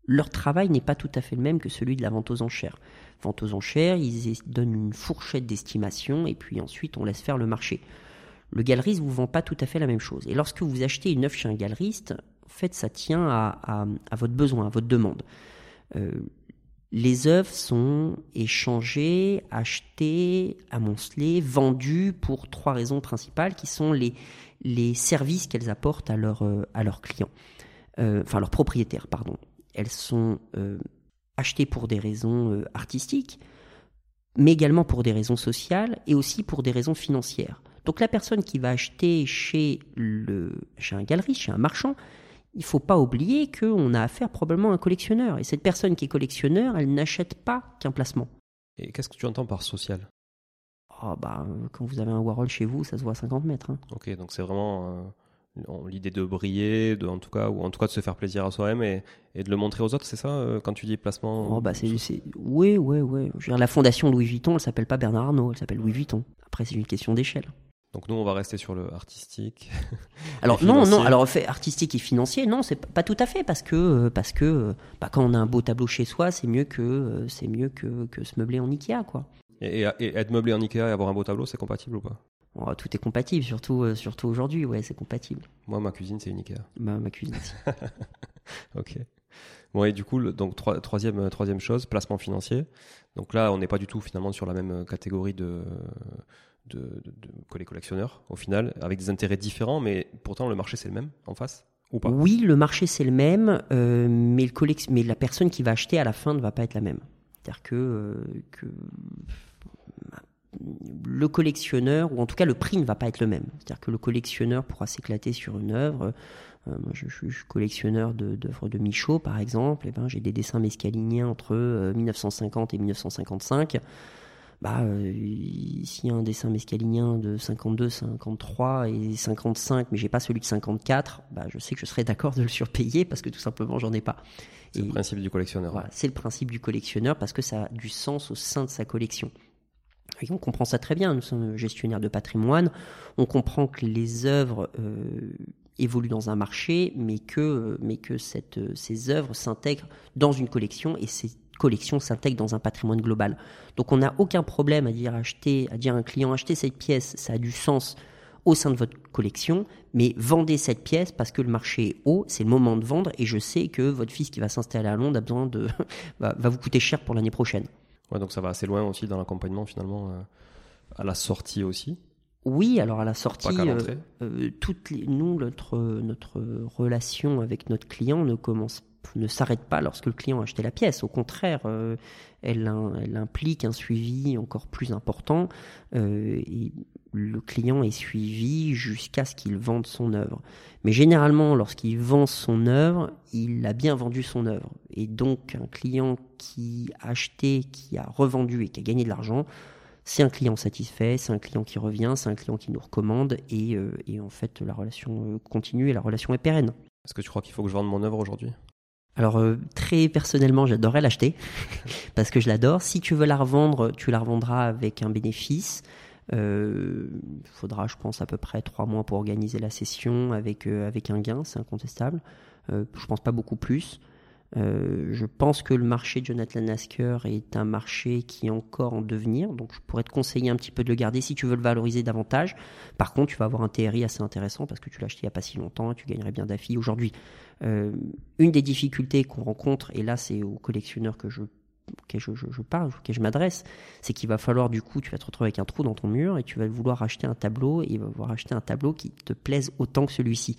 leur travail n'est pas tout à fait le même que celui de la vente aux enchères. Vente aux enchères, ils donnent une fourchette d'estimation et puis ensuite on laisse faire le marché. Le galeriste vous vend pas tout à fait la même chose. Et lorsque vous achetez une œuvre chez un galeriste, en fait, ça tient à, votre besoin, à votre demande. Euh, les œuvres sont échangées, achetées, amoncelées, vendues pour trois raisons principales qui sont les, services qu'elles apportent à, leur, euh, leurs clients, euh, enfin leurs propriétaires, pardon elles sont euh, achetées pour des raisons euh, artistiques, mais également pour des raisons sociales et aussi pour des raisons financières. Donc la personne qui va acheter chez, le, chez un galeriste, chez un marchand, il faut pas oublier qu'on a affaire probablement à un collectionneur. Et cette personne qui est collectionneur, elle n'achète pas qu'un placement. Et qu'est-ce que tu entends par social? Oh, bah, Quand vous avez un Warhol chez vous, ça se voit à 50 mètres. Hein. Ok, donc c'est vraiment l'idée de briller, de, en tout cas, ou en tout cas de se faire plaisir à soi-même et, de le montrer aux autres, c'est ça euh, quand tu dis placement oh, bah c'est, Oui, oui, oui. la fondation Louis Vuitton, elle s'appelle pas Bernard Arnault, elle s'appelle Louis Vuitton. Après, c'est une question d'échelle. Donc nous, on va rester sur le artistique. Alors non, non. Alors fait artistique et financier, non, c'est pas tout à fait parce que euh, parce que bah, quand on a un beau tableau chez soi, c'est mieux que euh, c'est mieux que, que se meubler en Ikea, quoi. Et, et, être meublé en Ikea et avoir un beau tableau, c'est compatible ou pas? Oh, Tout est compatible, surtout euh, surtout aujourd'hui, ouais, c'est compatible. Moi, ma cuisine, c'est une Ikea. Bah, ma cuisine aussi. ok. Bon, et du coup, donc troisième troisième chose, placement financier. Donc là, on n'est pas du tout finalement sur la même catégorie de de, de, les collectionneurs au final, avec des intérêts différents, mais pourtant le marché c'est le même en face ou pas? Oui, le marché c'est le même, euh, mais, le mais la personne qui va acheter à la fin ne va pas être la même. C'est-à-dire que, euh, que le collectionneur, ou en tout cas le prix ne va pas être le même. C'est-à-dire que le collectionneur pourra s'éclater sur une œuvre. Euh, moi, je, suis collectionneur d'œuvres de, Michaud, par exemple. Et eh ben, j'ai des dessins mescaliniens entre 1950 et 1955 bah, euh, s'il y a un dessin mescalinien de 52, 53 et 55, mais j'ai pas celui de 54, bah, je sais que je serais d'accord de le surpayer parce que tout simplement j'en ai pas. C'est le principe du collectionneur. Voilà, c'est le principe du collectionneur parce que ça a du sens au sein de sa collection. On comprend ça très bien, nous sommes gestionnaires de patrimoine, on comprend que les œuvres euh, évoluent dans un marché, mais que, que cette, ces œuvres s'intègrent dans une collection et c'est collection s'intègre dans un patrimoine global. Donc on n'a aucun problème à dire acheter, à dire un client acheter cette pièce, ça a du sens au sein de votre collection, mais vendez cette pièce parce que le marché est haut, c'est le moment de vendre et je sais que votre fils qui va s'installer à Londres va, vous coûter cher pour l'année prochaine. Ouais, donc ça va assez loin aussi dans l'accompagnement finalement euh, à la sortie aussi. Oui, alors à la sortie, euh, euh, toutes les, nous notre notre relation avec notre client ne commence ne s'arrête pas lorsque le client a acheté la pièce. Au contraire, euh, elle, implique un suivi encore plus important. Et le client est suivi jusqu'à ce qu'il vende son œuvre. Mais généralement, lorsqu'il vend son œuvre, il a bien vendu son œuvre. Et donc, un client qui a acheté, qui a revendu et qui a gagné de l'argent, c'est un client satisfait, c'est un client qui revient, c'est un client qui nous recommande. Et, euh, et en fait, la relation continue et la relation est pérenne. Est-ce que tu crois qu'il faut que je vende mon œuvre aujourd'hui? Alors euh, très personnellement, j'adorerais l'acheter parce que je l'adore. Si tu veux la revendre, tu la revendras avec un bénéfice. Il euh, faudra, je pense, à peu près trois mois pour organiser la session avec euh, avec un gain, c'est incontestable. je pense pas beaucoup plus. je pense que le marché de Jonathan Lasker est un marché qui est encore en devenir, donc je pourrais te conseiller un petit peu de le garder si tu veux le valoriser davantage. Par contre, tu vas avoir un TRI assez intéressant parce que tu l'as acheté il n'y a pas si longtemps et tu gagnerais bien d'affi. Aujourd'hui, euh, une des difficultés qu'on rencontre, et là c'est aux collectionneurs que je que je, je, parle, auquel je m'adresse, c'est qu'il va falloir du coup, tu vas te retrouver avec un trou dans ton mur et tu vas vouloir acheter un tableau et il va vouloir acheter un tableau qui te plaise autant que celui-ci.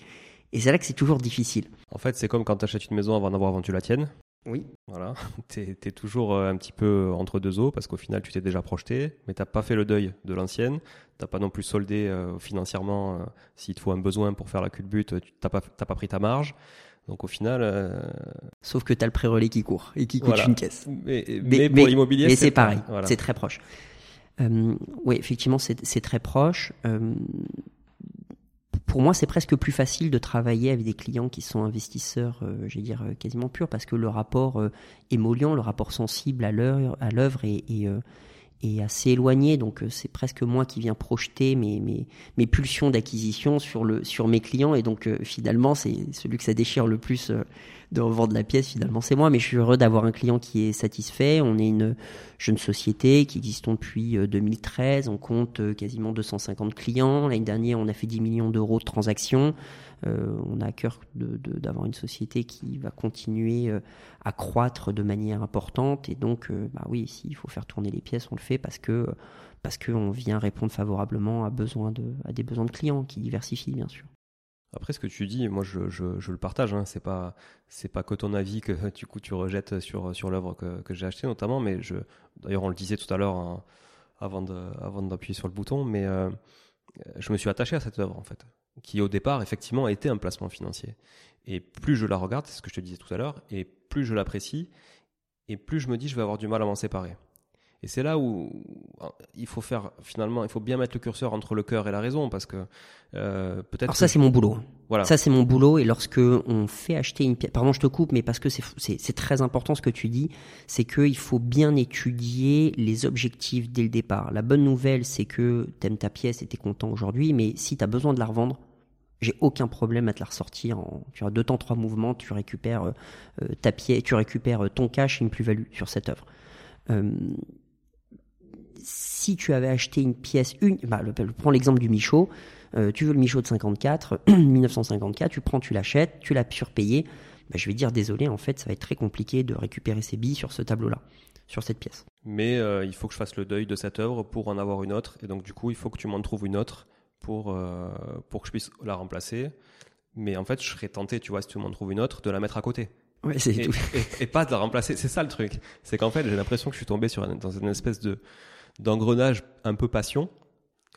Et c'est là que c'est toujours difficile. En fait, c'est comme quand tu achètes une maison avant d'avoir vendu la tienne. Oui. Voilà, tu es, toujours euh, un petit peu entre deux eaux parce qu'au final tu t'es déjà projeté, mais t'as pas fait le deuil de l'ancienne, t'as pas non plus soldé euh, financièrement s'il te faut un besoin pour faire la culbute, tu t'as pas, pas pris ta marge. Donc au final. Euh, Sauf que tu as le pré-relais qui court et qui coûte une caisse. Mais, mais, pour l'immobilier, c'est pareil. C'est très proche. Euh, oui, effectivement, c'est très proche. Euh, pour moi, c'est presque plus facile de travailler avec des clients qui sont investisseurs, je vais dire quasiment purs, parce que le rapport émollient, le rapport sensible à l'œuvre est, est, est assez éloigné, donc euh, c'est presque moi qui viens projeter mes, mes, pulsions d'acquisition sur, le, sur mes clients, et donc euh, finalement c'est celui que ça déchire le plus euh, de revendre la pièce, finalement c'est moi, mais je suis heureux d'avoir un client qui est satisfait, on est une jeune société qui existe depuis 2013, on compte quasiment 250 clients, l'année dernière on a fait 10 millions d'euros de transactions, on a à cœur d'avoir une société qui va continuer euh, à croître de manière importante. Et donc, euh, bah oui, s'il faut faire tourner les pièces, on le fait parce que parce qu'on vient répondre favorablement à, de, à des besoins de clients qui diversifient, bien sûr. Après, ce que tu dis, moi, je, je, le partage. Hein. C'est pas, c'est pas que ton avis que du coup tu rejettes sur sur l'œuvre que, j'ai achetée notamment. Mais je, d'ailleurs, on le disait tout à l'heure hein, avant de, avant d'appuyer sur le bouton, mais je me suis attaché à cette œuvre en fait qui au départ effectivement était un placement financier. Et plus je la regarde, c'est ce que je te disais tout à l'heure, et plus je l'apprécie, et plus je me dis je vais avoir du mal à m'en séparer. Et c'est là où il faut faire finalement, il faut bien mettre le curseur entre le cœur et la raison parce que euh, peut-être. Alors ça c'est mon boulot. Voilà. Ça c'est mon boulot et lorsque on fait acheter une pièce, pardon je te coupe, mais parce que c'est très important ce que tu dis, c'est qu'il faut bien étudier les objectifs dès le départ. La bonne nouvelle c'est que t'aimes ta pièce et t'es content aujourd'hui, mais si t'as besoin de la revendre, j'ai aucun problème à te la ressortir en tu as deux temps trois mouvements, tu récupères euh, euh, ta pièce, tu récupères ton cash et une plus-value sur cette œuvre. Euh, si tu avais acheté une pièce, une, bah, le, prends l'exemple du Michaud, euh, tu veux le Michaud de 54, 1954, tu prends, tu l'achètes, tu l'as surpayé, bah, je vais dire désolé, en fait, ça va être très compliqué de récupérer ces billes sur ce tableau-là, sur cette pièce. Mais euh, il faut que je fasse le deuil de cette œuvre pour en avoir une autre, et donc du coup, il faut que tu m'en trouves une autre pour, euh, pour que je puisse la remplacer. Mais en fait, je serais tenté, tu vois, si tu m'en trouves une autre, de la mettre à côté. Ouais, c'est et, tout. Et, pas de la remplacer. C'est ça le truc. C'est qu'en fait, j'ai l'impression que je suis tombé sur dans une espèce de d'engrenage un peu passion.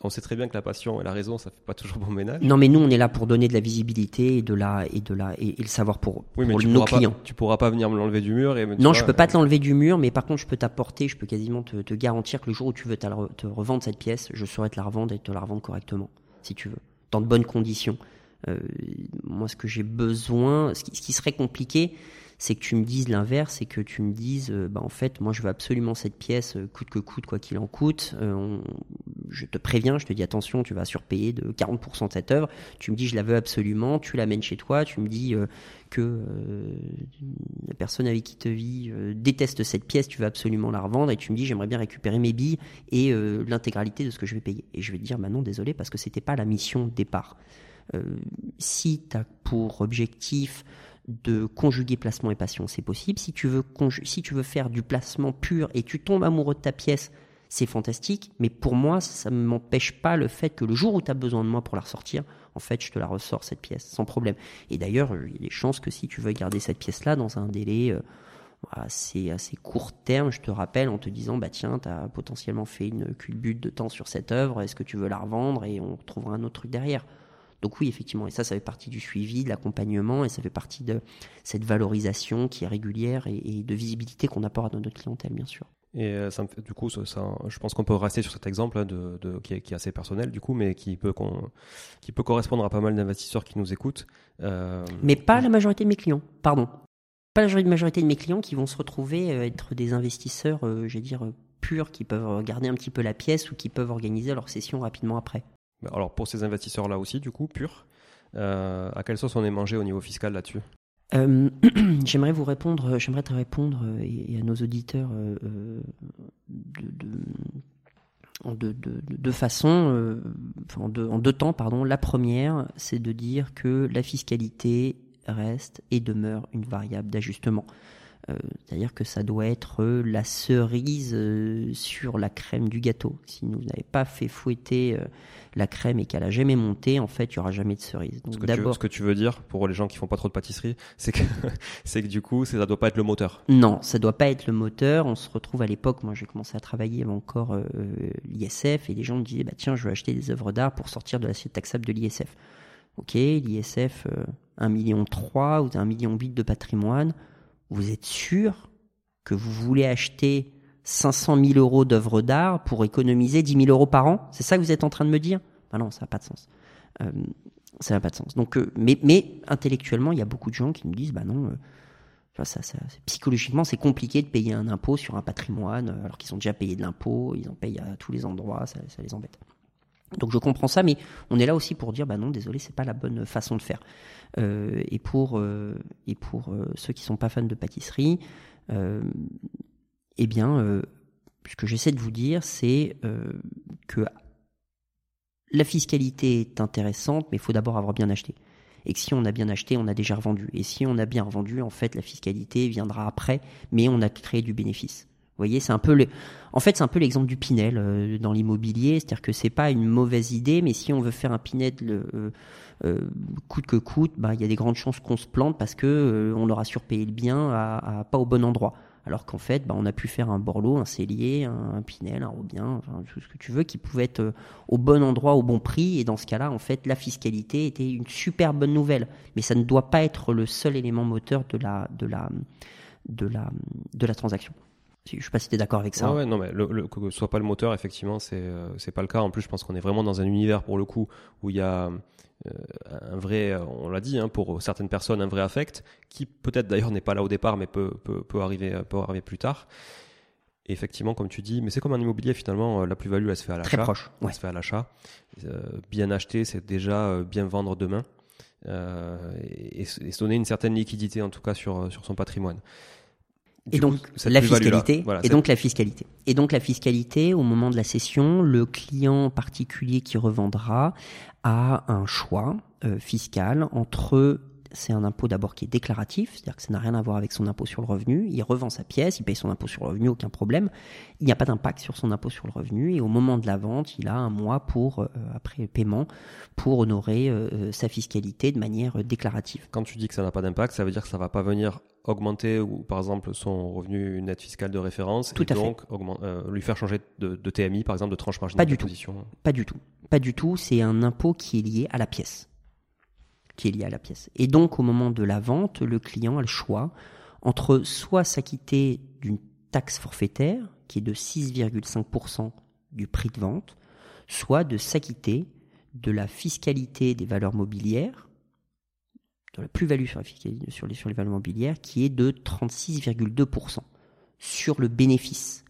On sait très bien que la passion et la raison, ça fait pas toujours bon ménage. Non, mais nous, on est là pour donner de la visibilité et de la et de la et, le savoir pour, oui, mais pour tu nos clients. Pas, tu pourras pas venir me l'enlever du mur et non, je peux pas te l'enlever du mur, mais par contre, je peux t'apporter, je peux quasiment te, te, garantir que le jour où tu veux te, revendre cette pièce, je saurai te la revendre et te la revendre correctement, si tu veux, dans de bonnes conditions. Euh, moi, ce que j'ai besoin, ce qui, ce qui serait compliqué, c'est que tu me dises l'inverse, c'est que tu me dises, euh, bah, en fait, moi je veux absolument cette pièce, euh, coûte que coûte, quoi qu'il en coûte. Euh, je te préviens, je te dis attention, tu vas surpayer de 40% de cette œuvre. Tu me dis, je la veux absolument, tu l'amènes chez toi, tu me dis que la personne avec qui te vis déteste cette pièce, tu veux absolument la revendre, et tu me dis, j'aimerais bien récupérer mes billes et l'intégralité de ce que je vais payer. Et je vais te dire, bah non, désolé, parce que c'était pas la mission de départ. si tu as pour objectif de conjuguer placement et passion, c'est possible. Si tu, veux faire du placement pur et tu tombes amoureux de ta pièce, c'est fantastique. Mais pour moi, ça ne m'empêche pas le fait que le jour où tu as besoin de moi pour la ressortir, en fait, je te la ressors, cette pièce, sans problème. Et d'ailleurs, il y a des chances que si tu veux garder cette pièce-là dans un délai euh, assez, assez court terme, je te rappelle, en te disant, bah tiens, tu as potentiellement fait une culbute de temps sur cette œuvre, est-ce que tu veux la revendre et on retrouvera un autre truc derrière. Donc oui, effectivement, et ça, ça fait partie du suivi, de l'accompagnement, et ça fait partie de cette valorisation qui est régulière et, de visibilité qu'on apporte à notre clientèle, bien sûr. Et euh, ça du coup, ça, je pense qu'on peut rester sur cet exemple de, qui, est, assez personnel, du coup, mais qui peut, qui peut correspondre à pas mal d'investisseurs qui nous écoutent. Euh, mais pas la majorité de mes clients, pardon. Pas la majorité de mes clients qui vont se retrouver euh, être des investisseurs, je vais dire, purs, qui peuvent regarder un petit peu la pièce ou qui peuvent organiser leur session rapidement après. Alors pour ces investisseurs-là aussi, du coup, pur, euh, à quelle sauce on est mangé au niveau fiscal là-dessus? Euh, j'aimerais vous répondre, j'aimerais te répondre euh, et, à nos auditeurs de, façons, en, en, deux, temps, pardon. La première, c'est de dire que la fiscalité reste et demeure une variable d'ajustement. Euh, c'est-à-dire que ça doit être euh, la cerise euh, sur la crème du gâteau. Si vous n'avez pas fait fouetter la crème et qu'elle a jamais monté, en fait, il y aura jamais de cerise. Donc d'abord, ce que tu veux dire pour les gens qui font pas trop de pâtisserie, c'est que c'est que du coup, ça doit pas être le moteur. Non, ça doit pas être le moteur. On se retrouve à l'époque, moi, j'ai commencé à travailler encore l'ISF et les gens me disaient, bah tiens, je veux acheter des œuvres d'art pour sortir de l'assiette taxable de l'ISF. Ok, l'ISF, 1 million 3 ou 1 million 8 de patrimoine vous êtes sûr que vous voulez acheter 500 000 euros d'œuvres d'art pour économiser 10 000 euros par an? C'est ça que vous êtes en train de me dire? Ben Non, ça n'a pas de sens. Euh, ça n'a pas de sens. Donc, euh, mais, intellectuellement, il y a beaucoup de gens qui nous disent, bah non, euh, ça, psychologiquement, c'est compliqué de payer un impôt sur un patrimoine alors qu'ils ont déjà payé de l'impôt, ils en payent à tous les endroits, ça, les embête. Donc je comprends ça, mais on est là aussi pour dire, bah non, désolé, c'est pas la bonne façon de faire. Euh, et pour, euh, et pour euh, ceux qui sont pas fans de pâtisserie, eh bien, ce que j'essaie de vous dire, c'est que la fiscalité est intéressante, mais il faut d'abord avoir bien acheté. Et que si on a bien acheté, on a déjà revendu. Et si on a bien revendu, en fait, la fiscalité viendra après, mais on a créé du bénéfice. Vous voyez, c'est un peu le... En fait, c'est un peu l'exemple du Pinel dans l'immobilier, c'est-à-dire que c'est pas une mauvaise idée, mais si on veut faire un Pinel le, euh, coûte que coûte, bah, il y a des grandes chances qu'on se plante parce que euh, on aura surpayé le bien à, pas au bon endroit. alors qu'en fait, bah, on a pu faire un Borloo, un Cellier, un, Pinel, un Robien, tout ce que tu veux, qui pouvait être euh, au bon endroit, au bon prix. Et dans ce cas-là, en fait, la fiscalité était une super bonne nouvelle. Mais ça ne doit pas être le seul élément moteur de la transaction. Je ne sais pas si tu es d'accord avec ça. Ouais, non, mais le, que ce soit pas le moteur, effectivement, c'est euh, c'est pas le cas. En plus, je pense qu'on est vraiment dans un univers pour le coup où il y a euh, un vrai, on l'a dit, hein, pour certaines personnes, un vrai affect, qui peut-être d'ailleurs n'est pas là au départ, mais peut, peut, peut, arriver, peut arriver plus tard. Et effectivement, comme tu dis, mais c'est comme un immobilier finalement, euh, la plus-value, elle se fait à l'achat. Très proche. Ouais. Elle se fait à l'achat. Euh, bien acheter, c'est déjà bien vendre demain. et, et, donner une certaine liquidité en tout cas sur, sur son patrimoine. Et donc la fiscalité, et donc la fiscalité. Et donc la fiscalité, au moment de la cession, le client particulier qui revendra a un choix euh, fiscal entre c'est un impôt d'abord qui est déclaratif, c'est-à-dire que ça n'a rien à voir avec son impôt sur le revenu. Il revend sa pièce, il paye son impôt sur le revenu, aucun problème. Il n'y a pas d'impact sur son impôt sur le revenu et au moment de la vente, il a un mois pour euh, après le paiement pour honorer euh, sa fiscalité de manière déclarative. Quand tu dis que ça n'a pas d'impact, ça veut dire que ça va pas venir augmenter ou par exemple son revenu net fiscal de référence Tout et à donc lui faire changer de, de, TMI par exemple de tranche marginale pas du tout. Pas du tout. Pas du tout, c'est un impôt qui est lié à la pièce. Qui est lié à la pièce. Et donc, au moment de la vente, le client a le choix entre soit s'acquitter d'une taxe forfaitaire, qui est de 6,5% du prix de vente, soit de s'acquitter de la fiscalité des valeurs mobilières, de la plus-value sur, les, sur les valeurs mobilières, qui est de 36,2% sur le bénéfice.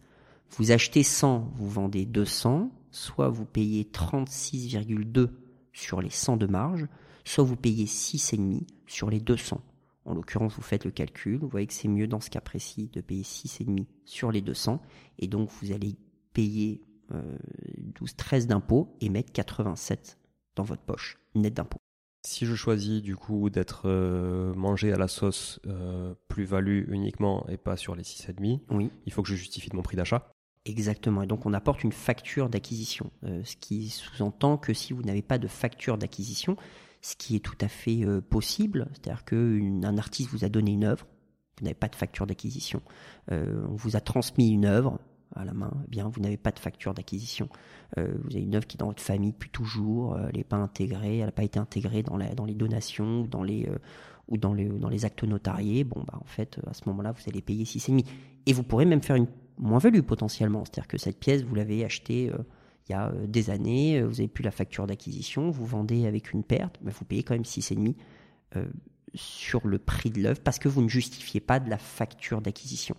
Vous achetez 100, vous vendez 200, soit vous payez 36,2 sur les 100 de marge, soit vous payez 6,5 sur les 200. En l'occurrence, vous faites le calcul, vous voyez que c'est mieux dans ce cas précis de payer 6,5 sur les 200, et donc vous allez payer euh, 12-13 d'impôts et mettre 87 dans votre poche, net d'impôts. Si je choisis du coup d'être euh, mangé à la sauce euh, plus-value uniquement et pas sur les 6,5, oui. il faut que je justifie de mon prix d'achat? Exactement. Et donc on apporte une facture d'acquisition, euh, ce qui sous-entend que si vous n'avez pas de facture d'acquisition, ce qui est tout à fait euh, possible, c'est-à-dire qu'un artiste vous a donné une œuvre, vous n'avez pas de facture d'acquisition, euh, on vous a transmis une œuvre à la main, eh bien vous n'avez pas de facture d'acquisition. vous avez une œuvre qui est dans votre famille depuis toujours, elle n'est pas intégrée, elle n'a pas été intégrée dans, dans les donations ou dans les ou dans les, dans les actes notariés, bon bah en fait à ce moment-là vous allez payer 6,5. Et vous pourrez même faire une moins-value potentiellement. C'est-à-dire que cette pièce, vous l'avez achetée euh, il y a euh, des années, euh, vous n'avez plus la facture d'acquisition, vous vendez avec une perte, mais vous payez quand même 6,5 euh, sur le prix de l'œuvre parce que vous ne justifiez pas de la facture d'acquisition.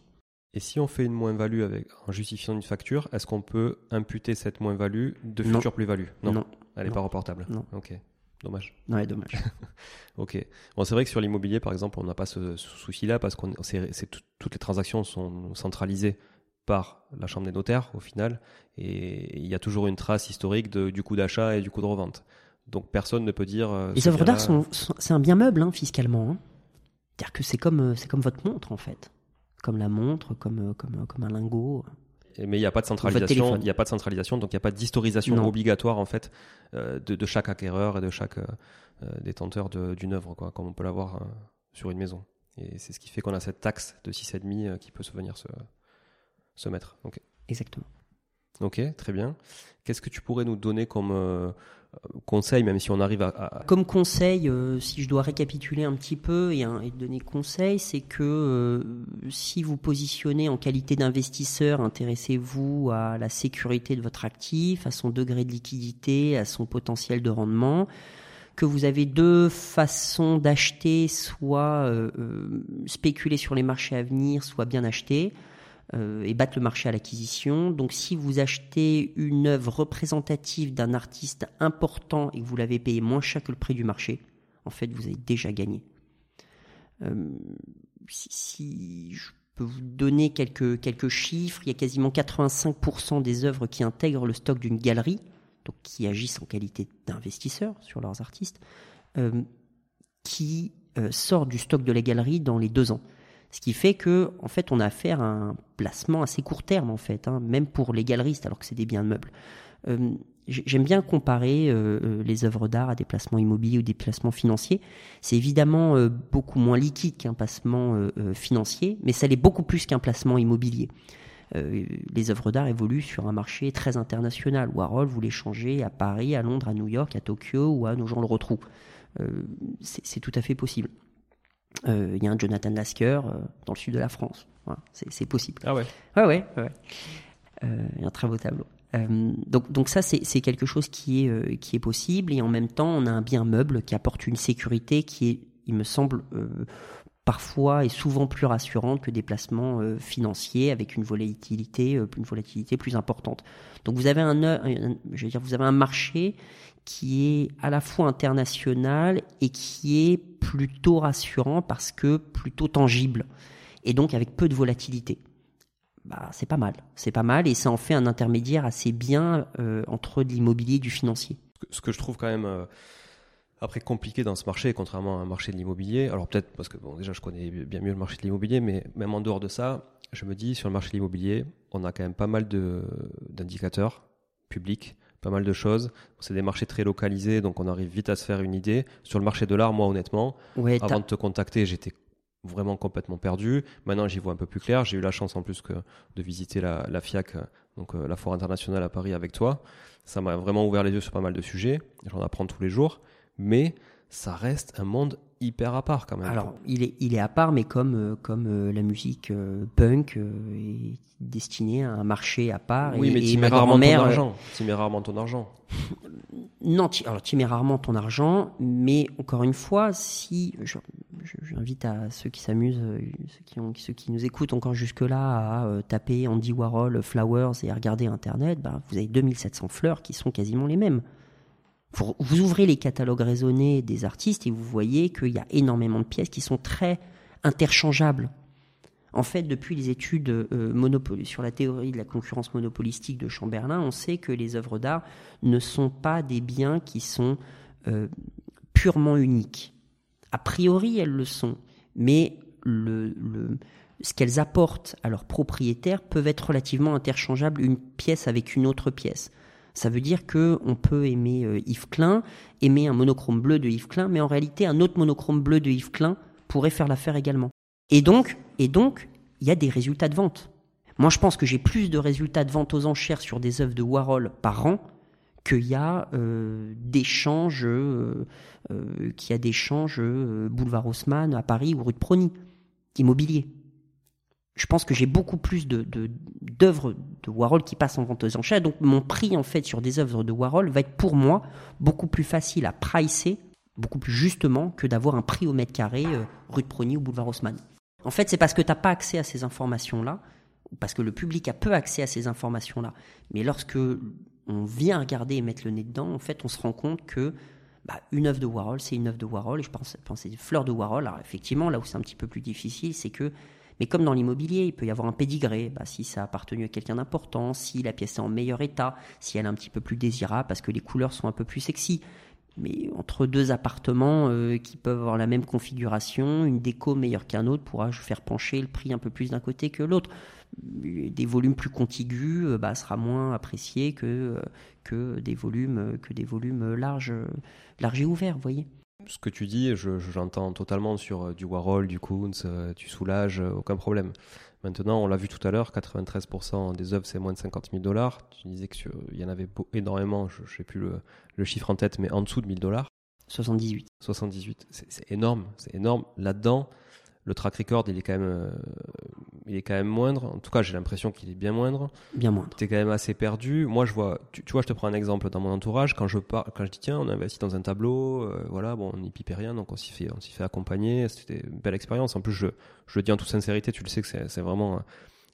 Et si on fait une moins-value avec, en justifiant une facture, est-ce qu'on peut imputer cette moins-value de future plus-value? Non. non. Elle n'est pas reportable Non. Ok. Dommage. Ouais, dommage. ok. Bon, c'est vrai que sur l'immobilier, par exemple, on n'a pas ce, ce souci-là parce que toutes les transactions sont centralisées par la chambre des notaires au final, et il y a toujours une trace historique de, du coût d'achat et du coût de revente. Donc personne ne peut dire. Euh, les œuvres d'art sont, c'est un bien meuble hein, fiscalement. Hein. C'est-à-dire que c'est comme euh, c'est comme votre montre en fait, comme la montre, comme euh, comme comme un lingot. Mais il n'y a pas de centralisation, il n'y a pas de centralisation, donc il n'y a pas d'historisation obligatoire en fait de, de, chaque acquéreur et de chaque détenteur d'une œuvre, quoi, comme on peut l'avoir sur une maison. Et c'est ce qui fait qu'on a cette taxe de 6,5 qui peut se venir se, se mettre. Ok. Exactement. Ok, très bien. Qu'est-ce que tu pourrais nous donner comme euh, conseil, même si on arrive à... Comme conseil, euh, si je dois récapituler un petit peu et, et donner conseil, c'est que euh, si vous positionnez en qualité d'investisseur, intéressez-vous à la sécurité de votre actif, à son degré de liquidité, à son potentiel de rendement que vous avez deux façons d'acheter, soit spéculer sur les marchés à venir, soit bien acheter. Euh, et battre le marché à l'acquisition. Donc si vous achetez une œuvre représentative d'un artiste important et que vous l'avez payé moins cher que le prix du marché, en fait vous avez déjà gagné. Euh, si, je peux vous donner quelques, chiffres, il y a quasiment 85% des œuvres qui intègrent le stock d'une galerie, donc qui agissent en qualité d'investisseurs sur leurs artistes, euh, qui sortent du stock de la galerie dans les deux ans. Ce qui fait que, en fait, on a affaire à un placement assez court terme, en fait, hein, même pour les galeristes, alors que c'est des biens de meubles. Euh, J'aime bien comparer euh, euh, les œuvres d'art à des placements immobiliers ou des placements financiers. C'est évidemment beaucoup moins liquide qu'un placement financier, mais ça l'est beaucoup plus qu'un placement immobilier. les œuvres d'art évoluent sur un marché très international. Warhol voulait changer à Paris, à Londres, à New York, à Tokyo ou à Nogent-le-Rotrou. C'est tout à fait possible. Il y a un Jonathan Lasker dans le sud de la France. Voilà, c'est possible. Ah ouais Ouais, ouais, ouais. Il y a un très beau tableau. Euh, donc, donc ça, c'est quelque chose qui est, euh, qui est possible. Et en même temps, on a un bien meuble qui apporte une sécurité qui est, il me semble, euh, parfois et souvent plus rassurante que des placements financiers avec une volatilité, une volatilité plus importante. Donc vous avez un, je veux dire, vous avez un marché qui est à la fois international et qui est plutôt rassurant parce que plutôt tangible et donc avec peu de volatilité bah, c'est pas mal. C'est pas mal et ça en fait un intermédiaire assez bien euh, entre l'immobilier et du financier. Ce que je trouve quand même euh, après compliqué dans ce marché, contrairement à un marché de l'immobilier, alors peut-être parce que bon, déjà je connais bien mieux le marché de l'immobilier, mais même en dehors de ça, je me dis sur le marché de l'immobilier, on a quand même pas mal d'indicateurs publics, pas mal de choses. C'est des marchés très localisés, donc on arrive vite à se faire une idée. Sur le marché de l'art, moi honnêtement, avant de te contacter, j'étais vraiment complètement perdu. Maintenant, j'y vois un peu plus clair. J'ai eu la chance en plus que de visiter la, FIAC, donc euh, la foire internationale à Paris avec toi. Ça m'a vraiment ouvert les yeux sur pas mal de sujets. J'en apprends tous les jours, mais ça reste un monde hyper à part quand même. Alors, il est, il est à part, mais comme, euh, comme euh, la musique punk est destinée à un marché à part. Oui, mais tu mets rarement ton argent. Tu mets rarement ton argent. Non, alors tu mets rarement ton argent, mais encore une fois, si j'invite à ceux qui s'amusent, euh, ceux qui, ont, ceux qui nous écoutent encore jusque-là à euh, taper Andy Warhol Flowers et à regarder Internet, bah, vous avez 2700 fleurs qui sont quasiment les mêmes. Vous, ouvrez les catalogues raisonnés des artistes et vous voyez qu'il y a énormément de pièces qui sont très interchangeables. En fait, depuis les études euh, sur la théorie de la concurrence monopolistique de Chamberlain, on sait que les œuvres d'art ne sont pas des biens qui sont euh, purement uniques. A priori, elles le sont, mais ce qu'elles apportent à leurs propriétaires peuvent être relativement interchangeables une pièce avec une autre pièce. Ça veut dire que on peut aimer euh, Yves Klein, aimer un monochrome bleu de Yves Klein, mais en réalité un autre monochrome bleu de Yves Klein pourrait faire l'affaire également. Et donc, et donc, il y a des résultats de vente. Moi, je pense que j'ai plus de résultats de vente aux enchères sur des œuvres de Warhol par an qu'il y a euh, d'échanges, euh, euh, qu'il y a d'échanges boulevard Haussmann à Paris ou rue de Prony, immobilier. Je pense que j'ai beaucoup plus d'œuvres de, Warhol qui passent en vente aux enchères. Donc mon prix en fait sur des œuvres de Warhol va être pour moi beaucoup plus facile à pricer, beaucoup plus justement que d'avoir un prix au mètre carré rue de Prony ou boulevard Haussmann. En fait, c'est parce que tu n'as pas accès à ces informations-là, parce que le public a peu accès à ces informations-là. Mais lorsque on vient regarder et mettre le nez dedans, en fait, on se rend compte que bah, une œuvre de Warhol, c'est une œuvre de Warhol. Et je pense, pense c'est des fleurs de Warhol. Alors effectivement, là où c'est un petit peu plus difficile, c'est que, mais comme dans l'immobilier, il peut y avoir un pédigré. Bah, si ça a appartenu à quelqu'un d'important, si la pièce est en meilleur état, si elle est un petit peu plus désirable parce que les couleurs sont un peu plus sexy mais entre deux appartements euh, qui peuvent avoir la même configuration, une déco meilleure qu'un autre pourra faire pencher le prix un peu plus d'un côté que l'autre. Des volumes plus contigus euh, bah, sera moins apprécié que, euh, des volumes que des volumes larges, larges et ouverts, vous voyez. Ce que tu dis, j'entends totalement sur du Warhol, du Koons, tu soulages, aucun problème. Maintenant, on l'a vu tout à l'heure, 93% des œuvres, c'est moins de 50 000 dollars. Tu disais qu'il y en avait énormément, je ne sais plus le, chiffre en tête, mais en dessous de 1000 dollars. 78. 78, c'est énorme, c'est énorme. Là-dedans, le track record, il est quand même, euh, il est quand même moindre. En tout cas, j'ai l'impression qu'il est bien moindre. Bien moindre. Tu es quand même assez perdu. Moi, je vois, tu, vois, je te prends un exemple dans mon entourage. Quand je pars, quand je dis tiens, on a investi dans un tableau, euh, voilà, bon, on n'y pipait rien, donc on s'y fait, on s'y fait accompagner. C'était une belle expérience. En plus, je, je le dis en toute sincérité, tu le sais que c'est vraiment,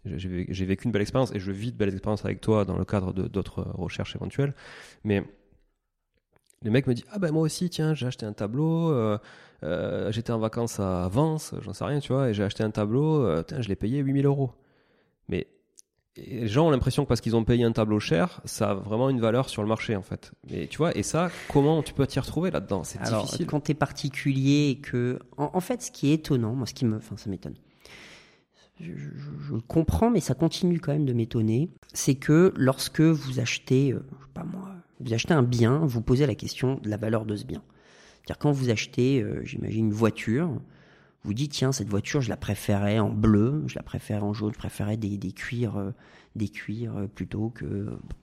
j'ai vécu une belle expérience et je vis de belles expériences avec toi dans le cadre d'autres recherches éventuelles. Mais le mec me dit ah ben moi aussi tiens j'ai acheté un tableau euh, euh, j'étais en vacances à Vence j'en sais rien tu vois et j'ai acheté un tableau euh, je l'ai payé 8000 euros. Mais les gens ont l'impression que parce qu'ils ont payé un tableau cher ça a vraiment une valeur sur le marché en fait. Mais tu vois et ça comment tu peux t'y retrouver là-dedans? C'est difficile. quand tu es particulier et que en, fait ce qui est étonnant moi ce qui me enfin ça m'étonne. Je, le comprends, mais ça continue quand même de m'étonner. C'est que lorsque vous achetez, euh, pas moi, vous achetez un bien, vous posez la question de la valeur de ce bien. C'est-à-dire quand vous achetez, euh, j'imagine, une voiture, vous dites tiens cette voiture je la préférais en bleu, je la préférais en jaune, je préférais des, des cuirs, euh, des cuirs plutôt que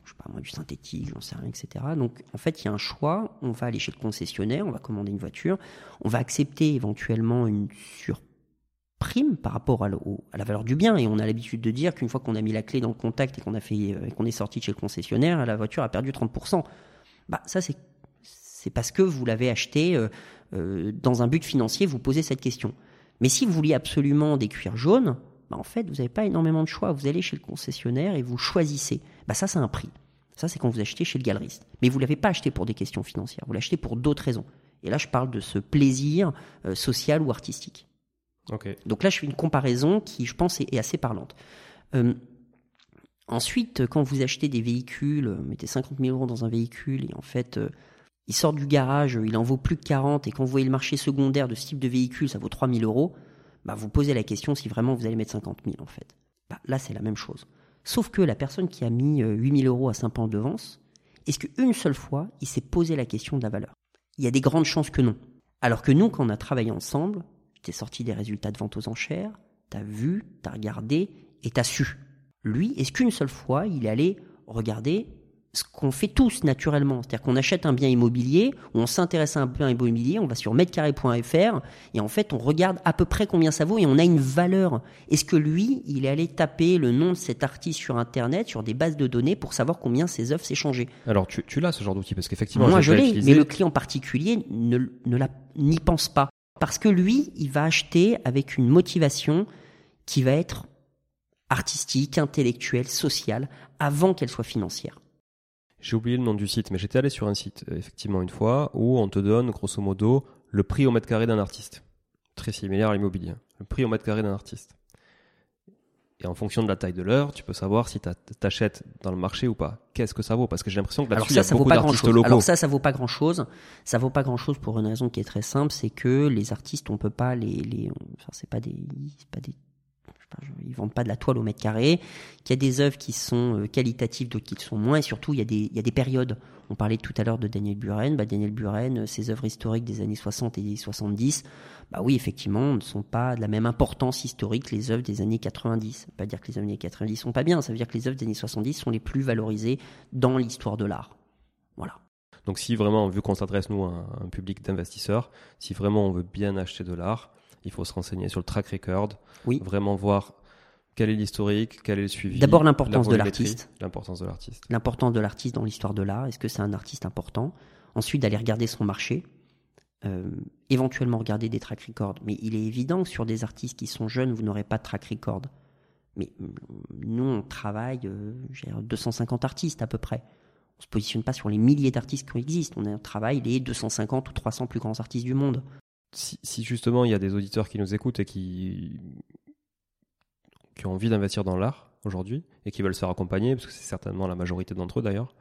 je sais pas moi du synthétique, j'en sais rien, etc. Donc en fait il y a un choix, on va aller chez le concessionnaire, on va commander une voiture, on va accepter éventuellement une sur prime par rapport à, la valeur du bien. Et on a l'habitude de dire qu'une fois qu'on a mis la clé dans le contact et qu'on euh, est sorti de chez le concessionnaire, la voiture a perdu 30%. Bah, ça, c'est, parce que vous l'avez acheté euh, euh, dans un but financier, vous posez cette question. Mais si vous vouliez absolument des cuirs jaunes, bah, en fait, vous n'avez pas énormément de choix. Vous allez chez le concessionnaire et vous choisissez. Bah, ça, c'est un prix. Ça, c'est quand vous achetez chez le galeriste. Mais vous l'avez pas acheté pour des questions financières. Vous l'achetez pour d'autres raisons. Et là, je parle de ce plaisir social ou artistique. Donc là, je fais une comparaison qui, je pense, est, assez parlante. Euh, ensuite, quand vous achetez des véhicules, vous mettez 50 000 euros dans un véhicule et en fait, euh, il sort du garage, il en vaut plus que 40 et quand vous voyez le marché secondaire de ce type de véhicule, ça vaut 3 000 euros, bah, vous posez la question si vraiment vous allez mettre 50 000 en fait. Bah, là, c'est la même chose. Sauf que la personne qui a mis 8 euh, 000 euros à 5 ans de vence, est-ce qu'une seule fois, il s'est posé la question de la valeur? Il y a des grandes chances que non. Alors que nous, quand on a travaillé ensemble, T'es sorti des résultats de vente aux enchères, t'as vu, t'as regardé et t'as su. Lui, est-ce qu'une seule fois, il est allé regarder ce qu'on fait tous naturellement? C'est-à-dire qu'on achète un bien immobilier, on s'intéresse à un bien immobilier, on va sur mètrecarré.fr et en fait on regarde à peu près combien ça vaut et on a une valeur. Est-ce que lui, il est allé taper le nom de cet artiste sur Internet, sur des bases de données pour savoir combien ses œuvres changé Alors tu, tu l'as ce genre d'outil parce qu'effectivement... Moi je l'ai, mais le client particulier ne, ne n'y pense pas. Parce que lui, il va acheter avec une motivation qui va être artistique, intellectuelle, sociale, avant qu'elle soit financière. J'ai oublié le nom du site, mais j'étais allé sur un site, effectivement, une fois, où on te donne, grosso modo, le prix au mètre carré d'un artiste. Très similaire à l'immobilier. Le prix au mètre carré d'un artiste. Et en fonction de la taille de l'heure, tu peux savoir si tu achètes dans le marché ou pas. Qu'est-ce que ça vaut? Parce que j'ai l'impression que là-dessus, il y a beaucoup d'artistes locaux. Alors ça, ça vaut pas grand-chose. Ça vaut pas grand-chose pour une raison qui est très simple, c'est que les artistes, on peut pas les, les enfin, c'est pas des, pas des ils vendent pas de la toile au mètre carré, qu'il y a des œuvres qui sont euh, qualitatives, d'autres qui sont moins, et surtout il y, a des, il y a des périodes. On parlait tout à l'heure de Daniel Buren, bah Daniel Buren, euh, ses œuvres historiques des années 60 et 70, bah oui, effectivement, ne sont pas de la même importance historique que les œuvres des années 90. Ça veut pas dire que les années 90 sont pas bien, ça veut dire que les œuvres des années 70 sont les plus valorisées dans l'histoire de l'art. Voilà. Donc si vraiment, vu qu'on s'adresse nous à un public d'investisseurs, si vraiment on veut bien acheter de l'art, il faut se renseigner sur le track record, oui. vraiment voir quel est l'historique, quel est le suivi. D'abord l'importance de l'artiste. L'importance de l'artiste. L'importance de l'artiste dans l'histoire de l'art. Est-ce que c'est un artiste important? Ensuite d'aller regarder son marché. Euh, éventuellement regarder des track records. Mais il est évident que sur des artistes qui sont jeunes, vous n'aurez pas de track record. Mais mm, nous, on travaille, euh, 250 artistes à peu près. On se positionne pas sur les milliers d'artistes qui existent. On travaille les 250 ou 300 plus grands artistes du monde si, justement il y a des auditeurs qui nous écoutent et qui, qui ont envie d'investir dans l'art aujourd'hui et qui veulent se faire accompagner, parce que c'est certainement la majorité d'entre eux d'ailleurs,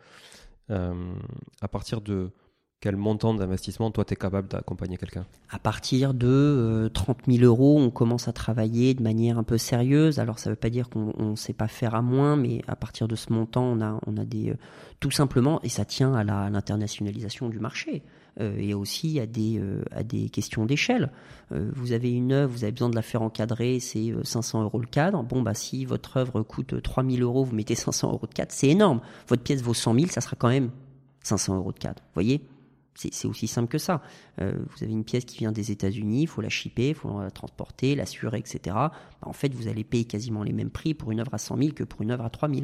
euh, à partir de quel montant d'investissement toi tu es capable d'accompagner quelqu'un? À partir de 30 euh, 000 euros, on commence à travailler de manière un peu sérieuse. Alors ça ne veut pas dire qu'on ne sait pas faire à moins, mais à partir de ce montant, on a, on a des... Euh, tout simplement, et ça tient à l'internationalisation du marché. Euh, et aussi à des, euh, à des questions d'échelle. Euh, vous avez une œuvre, vous avez besoin de la faire encadrer, c'est 500 euros le cadre. Bon, bah, si votre œuvre coûte 3000 euros, vous mettez 500 euros de cadre, c'est énorme. Votre pièce vaut 100 000, ça sera quand même 500 euros de cadre. Vous voyez? C'est aussi simple que ça. vous avez une pièce qui vient des États-Unis, il faut la shipper, il faut la transporter, l'assurer, etc. Bah, en fait, vous allez payer quasiment les mêmes prix pour une œuvre à 100 000 que pour une œuvre à 3 000.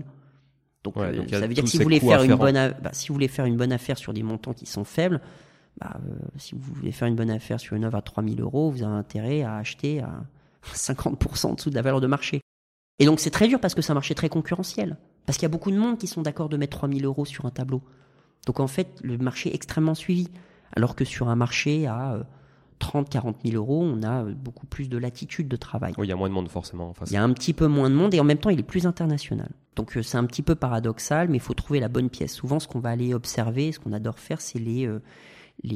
Donc, ça veut dire que si vous, voulez faire une bonne, bah, si vous voulez faire une bonne affaire sur des montants qui sont faibles, bah, euh, si vous voulez faire une bonne affaire sur une œuvre à 3000 euros, vous avez intérêt à acheter à 50% en dessous de la valeur de marché. Et donc c'est très dur parce que c'est un marché très concurrentiel. Parce qu'il y a beaucoup de monde qui sont d'accord de mettre 3000 euros sur un tableau. Donc en fait, le marché est extrêmement suivi. Alors que sur un marché à 30, 40 000 euros, on a euh, beaucoup plus de latitude de travail. Oui, il y a moins de monde forcément. En face. Il y a un petit peu moins de monde et en même temps, il est plus international. Donc euh, c'est un petit peu paradoxal, mais il faut trouver la bonne pièce. Souvent, ce qu'on va aller observer, ce qu'on adore faire, c'est les,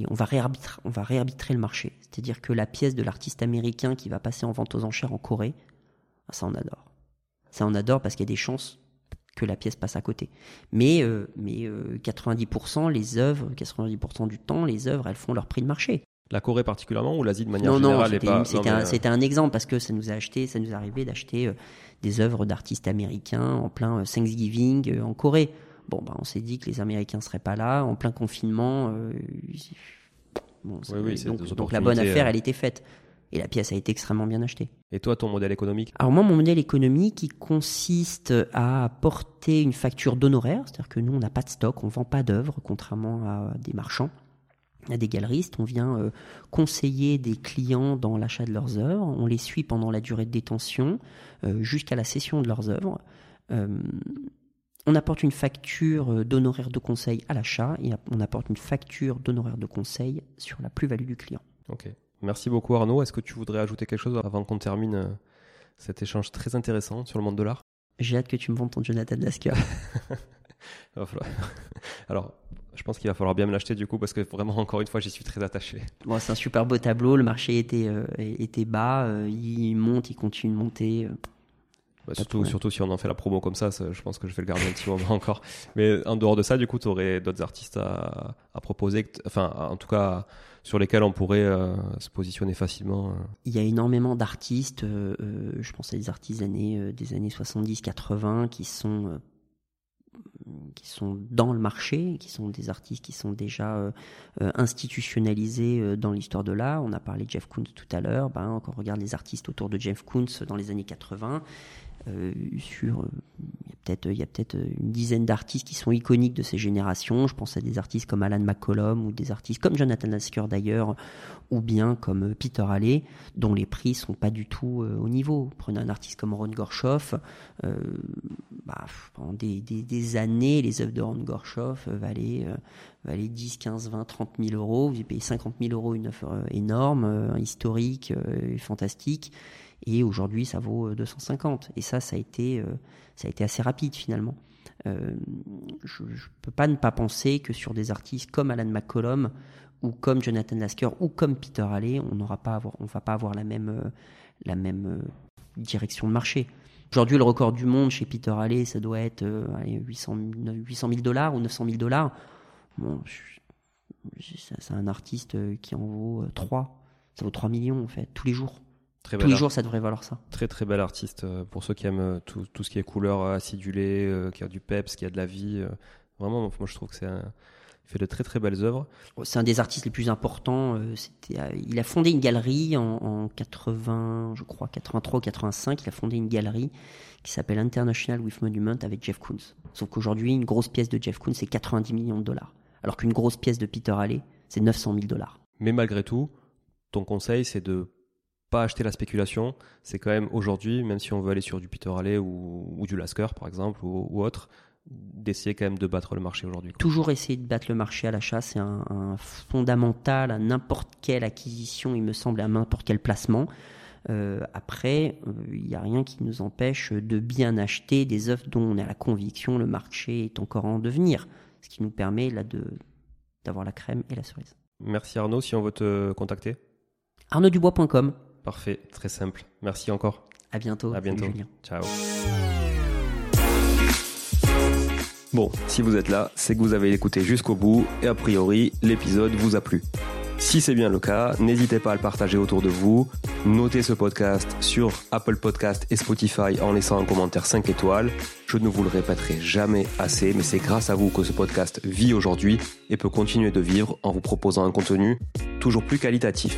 on, va réarbitrer, on va réarbitrer le marché. C'est-à-dire que la pièce de l'artiste américain qui va passer en vente aux enchères en Corée, Ah, ça, on adore. Ça, on adore parce qu'il y a des chances que la pièce passe à côté. Mais, euh, mais 90%, les œuvres, 90% du temps, les œuvres, elles font leur prix de marché. La Corée particulièrement ou l'Asie de manière non, générale non, pas... un, c'était un, exemple parce que ça nous a acheté, ça nous est arrivé d'acheter des œuvres d'artistes américains en plein Thanksgiving en Corée. Bon, bah, on s'est dit que les Américains seraient pas là en plein confinement. Bon, donc, la bonne affaire, elle était faite. Et la pièce a été extrêmement bien achetée. Et toi, ton modèle économique? Alors moi, mon modèle économique, il consiste à porter une facture d'honoraires, c'est-à-dire que nous, on n'a pas de stock, on vend pas d'œuvres, contrairement à des marchands, à des galeristes. On vient euh, conseiller des clients dans l'achat de leurs œuvres, on les suit pendant la durée de détention, euh, jusqu'à la cession de leurs œuvres. Euh, on apporte une facture d'honoraires de conseil à l'achat et on apporte une facture d'honoraires de conseil sur la plus-value du client. Ok. Merci beaucoup Arnaud. Est-ce que tu voudrais ajouter quelque chose avant qu'on termine euh, cet échange très intéressant sur le monde de l'art? J'ai hâte que tu me vendes ton Jonathan Lasker. Alors, je pense qu'il va falloir bien me l'acheter du coup parce que vraiment, encore une fois, j'y suis très attaché. Bon, c'est un super beau tableau. Le marché était, euh, était bas. Euh, il monte, il continue de monter. Bah, surtout, surtout si on en fait la promo comme ça, je pense que je vais le garder un petit moment encore. Mais en dehors de ça, du coup, tu aurais d'autres artistes à, à, proposer, enfin, en tout cas, sur lesquels on pourrait euh, se positionner facilement. Euh. Il y a énormément d'artistes, euh, je pense à des artistes des années, des années 70-80 qui sont qui sont dans le marché, qui sont des artistes qui sont déjà institutionnalisés dans l'histoire de l'art. On a parlé de Jeff Koons tout à l'heure. Ben, quand on regarde les artistes autour de Jeff Koons dans les années 80, euh, sur euh, il y a peut-être il y a peut-être une dizaine d'artistes qui sont iconiques de ces générations. Je pense à des artistes comme Alan McCollum ou des artistes comme Jonathan Lasker d'ailleurs, ou bien comme euh, Peter Halley, dont les prix sont pas du tout au niveau. Prenez un artiste comme Ron Gorshoff, bah, pendant des, années, les œuvres de Ron Gorshoff valaient, valaient 10, 15, 20, 30 000 euros. Vous avez payé 50 000 euros une œuvre énorme, historique, fantastique et aujourd'hui ça vaut 250. Euh, et ça, ça a été, euh, ça a été assez rapide finalement. Euh, je ne peux pas ne pas penser que sur des artistes comme Alan McCollum ou comme Jonathan Lasker ou comme Peter Halley, on n'aura pas on va pas avoir la même, la même direction de marché. Aujourd'hui, le record du monde chez Peter Halley, ça doit être 800, 800 000 dollars ou 900 000 dollars. C'est un artiste qui en vaut 3. Ça vaut 3 millions en fait, tous les jours. Tous les jours, ça devrait valoir ça. Très très bel artiste. Euh, pour ceux qui aiment euh, tout, tout ce qui est couleur acidulée, euh, qui a du peps, qui a de la vie. Vraiment, moi je trouve que c'est un... Il fait de très très belles œuvres. C'est un des artistes les plus importants. C'était, il a fondé une galerie en, 80, je crois 83 ou 85. Il a fondé une galerie qui s'appelle International with Monument avec Jeff Koons. Sauf qu'aujourd'hui, une grosse pièce de Jeff Koons, c'est 90 millions de dollars. Alors qu'une grosse pièce de Peter Halley, c'est 900 000 dollars. Mais malgré tout, ton conseil, c'est de pas acheter la spéculation. C'est quand même aujourd'hui, même si on veut aller sur du Peter Halley ou, du Lasker par exemple ou, autre, d'essayer quand même de battre le marché aujourd'hui. Toujours essayer de battre le marché à l'achat, c'est un, fondamental à n'importe quelle acquisition, il me semble, à n'importe quel placement. Euh, après, euh, il n'y a rien qui nous empêche de bien acheter des œuvres dont on a la conviction le marché est encore en devenir, ce qui nous permet là de d'avoir la crème et la cerise. Merci Arnaud, si on veut te contacter arnauddubois.com Parfait, très simple. Merci encore. À bientôt. À bientôt. Ciao. Bon, si vous êtes là, c'est que vous avez écouté jusqu'au bout et a priori, l'épisode vous a plu. Si c'est bien le cas, n'hésitez pas à le partager autour de vous. Notez ce podcast sur Apple Podcast et Spotify en laissant un commentaire 5 étoiles. Je ne vous le répéterai jamais assez, mais c'est grâce à vous que ce podcast vit aujourd'hui et peut continuer de vivre en vous proposant un contenu toujours plus qualitatif.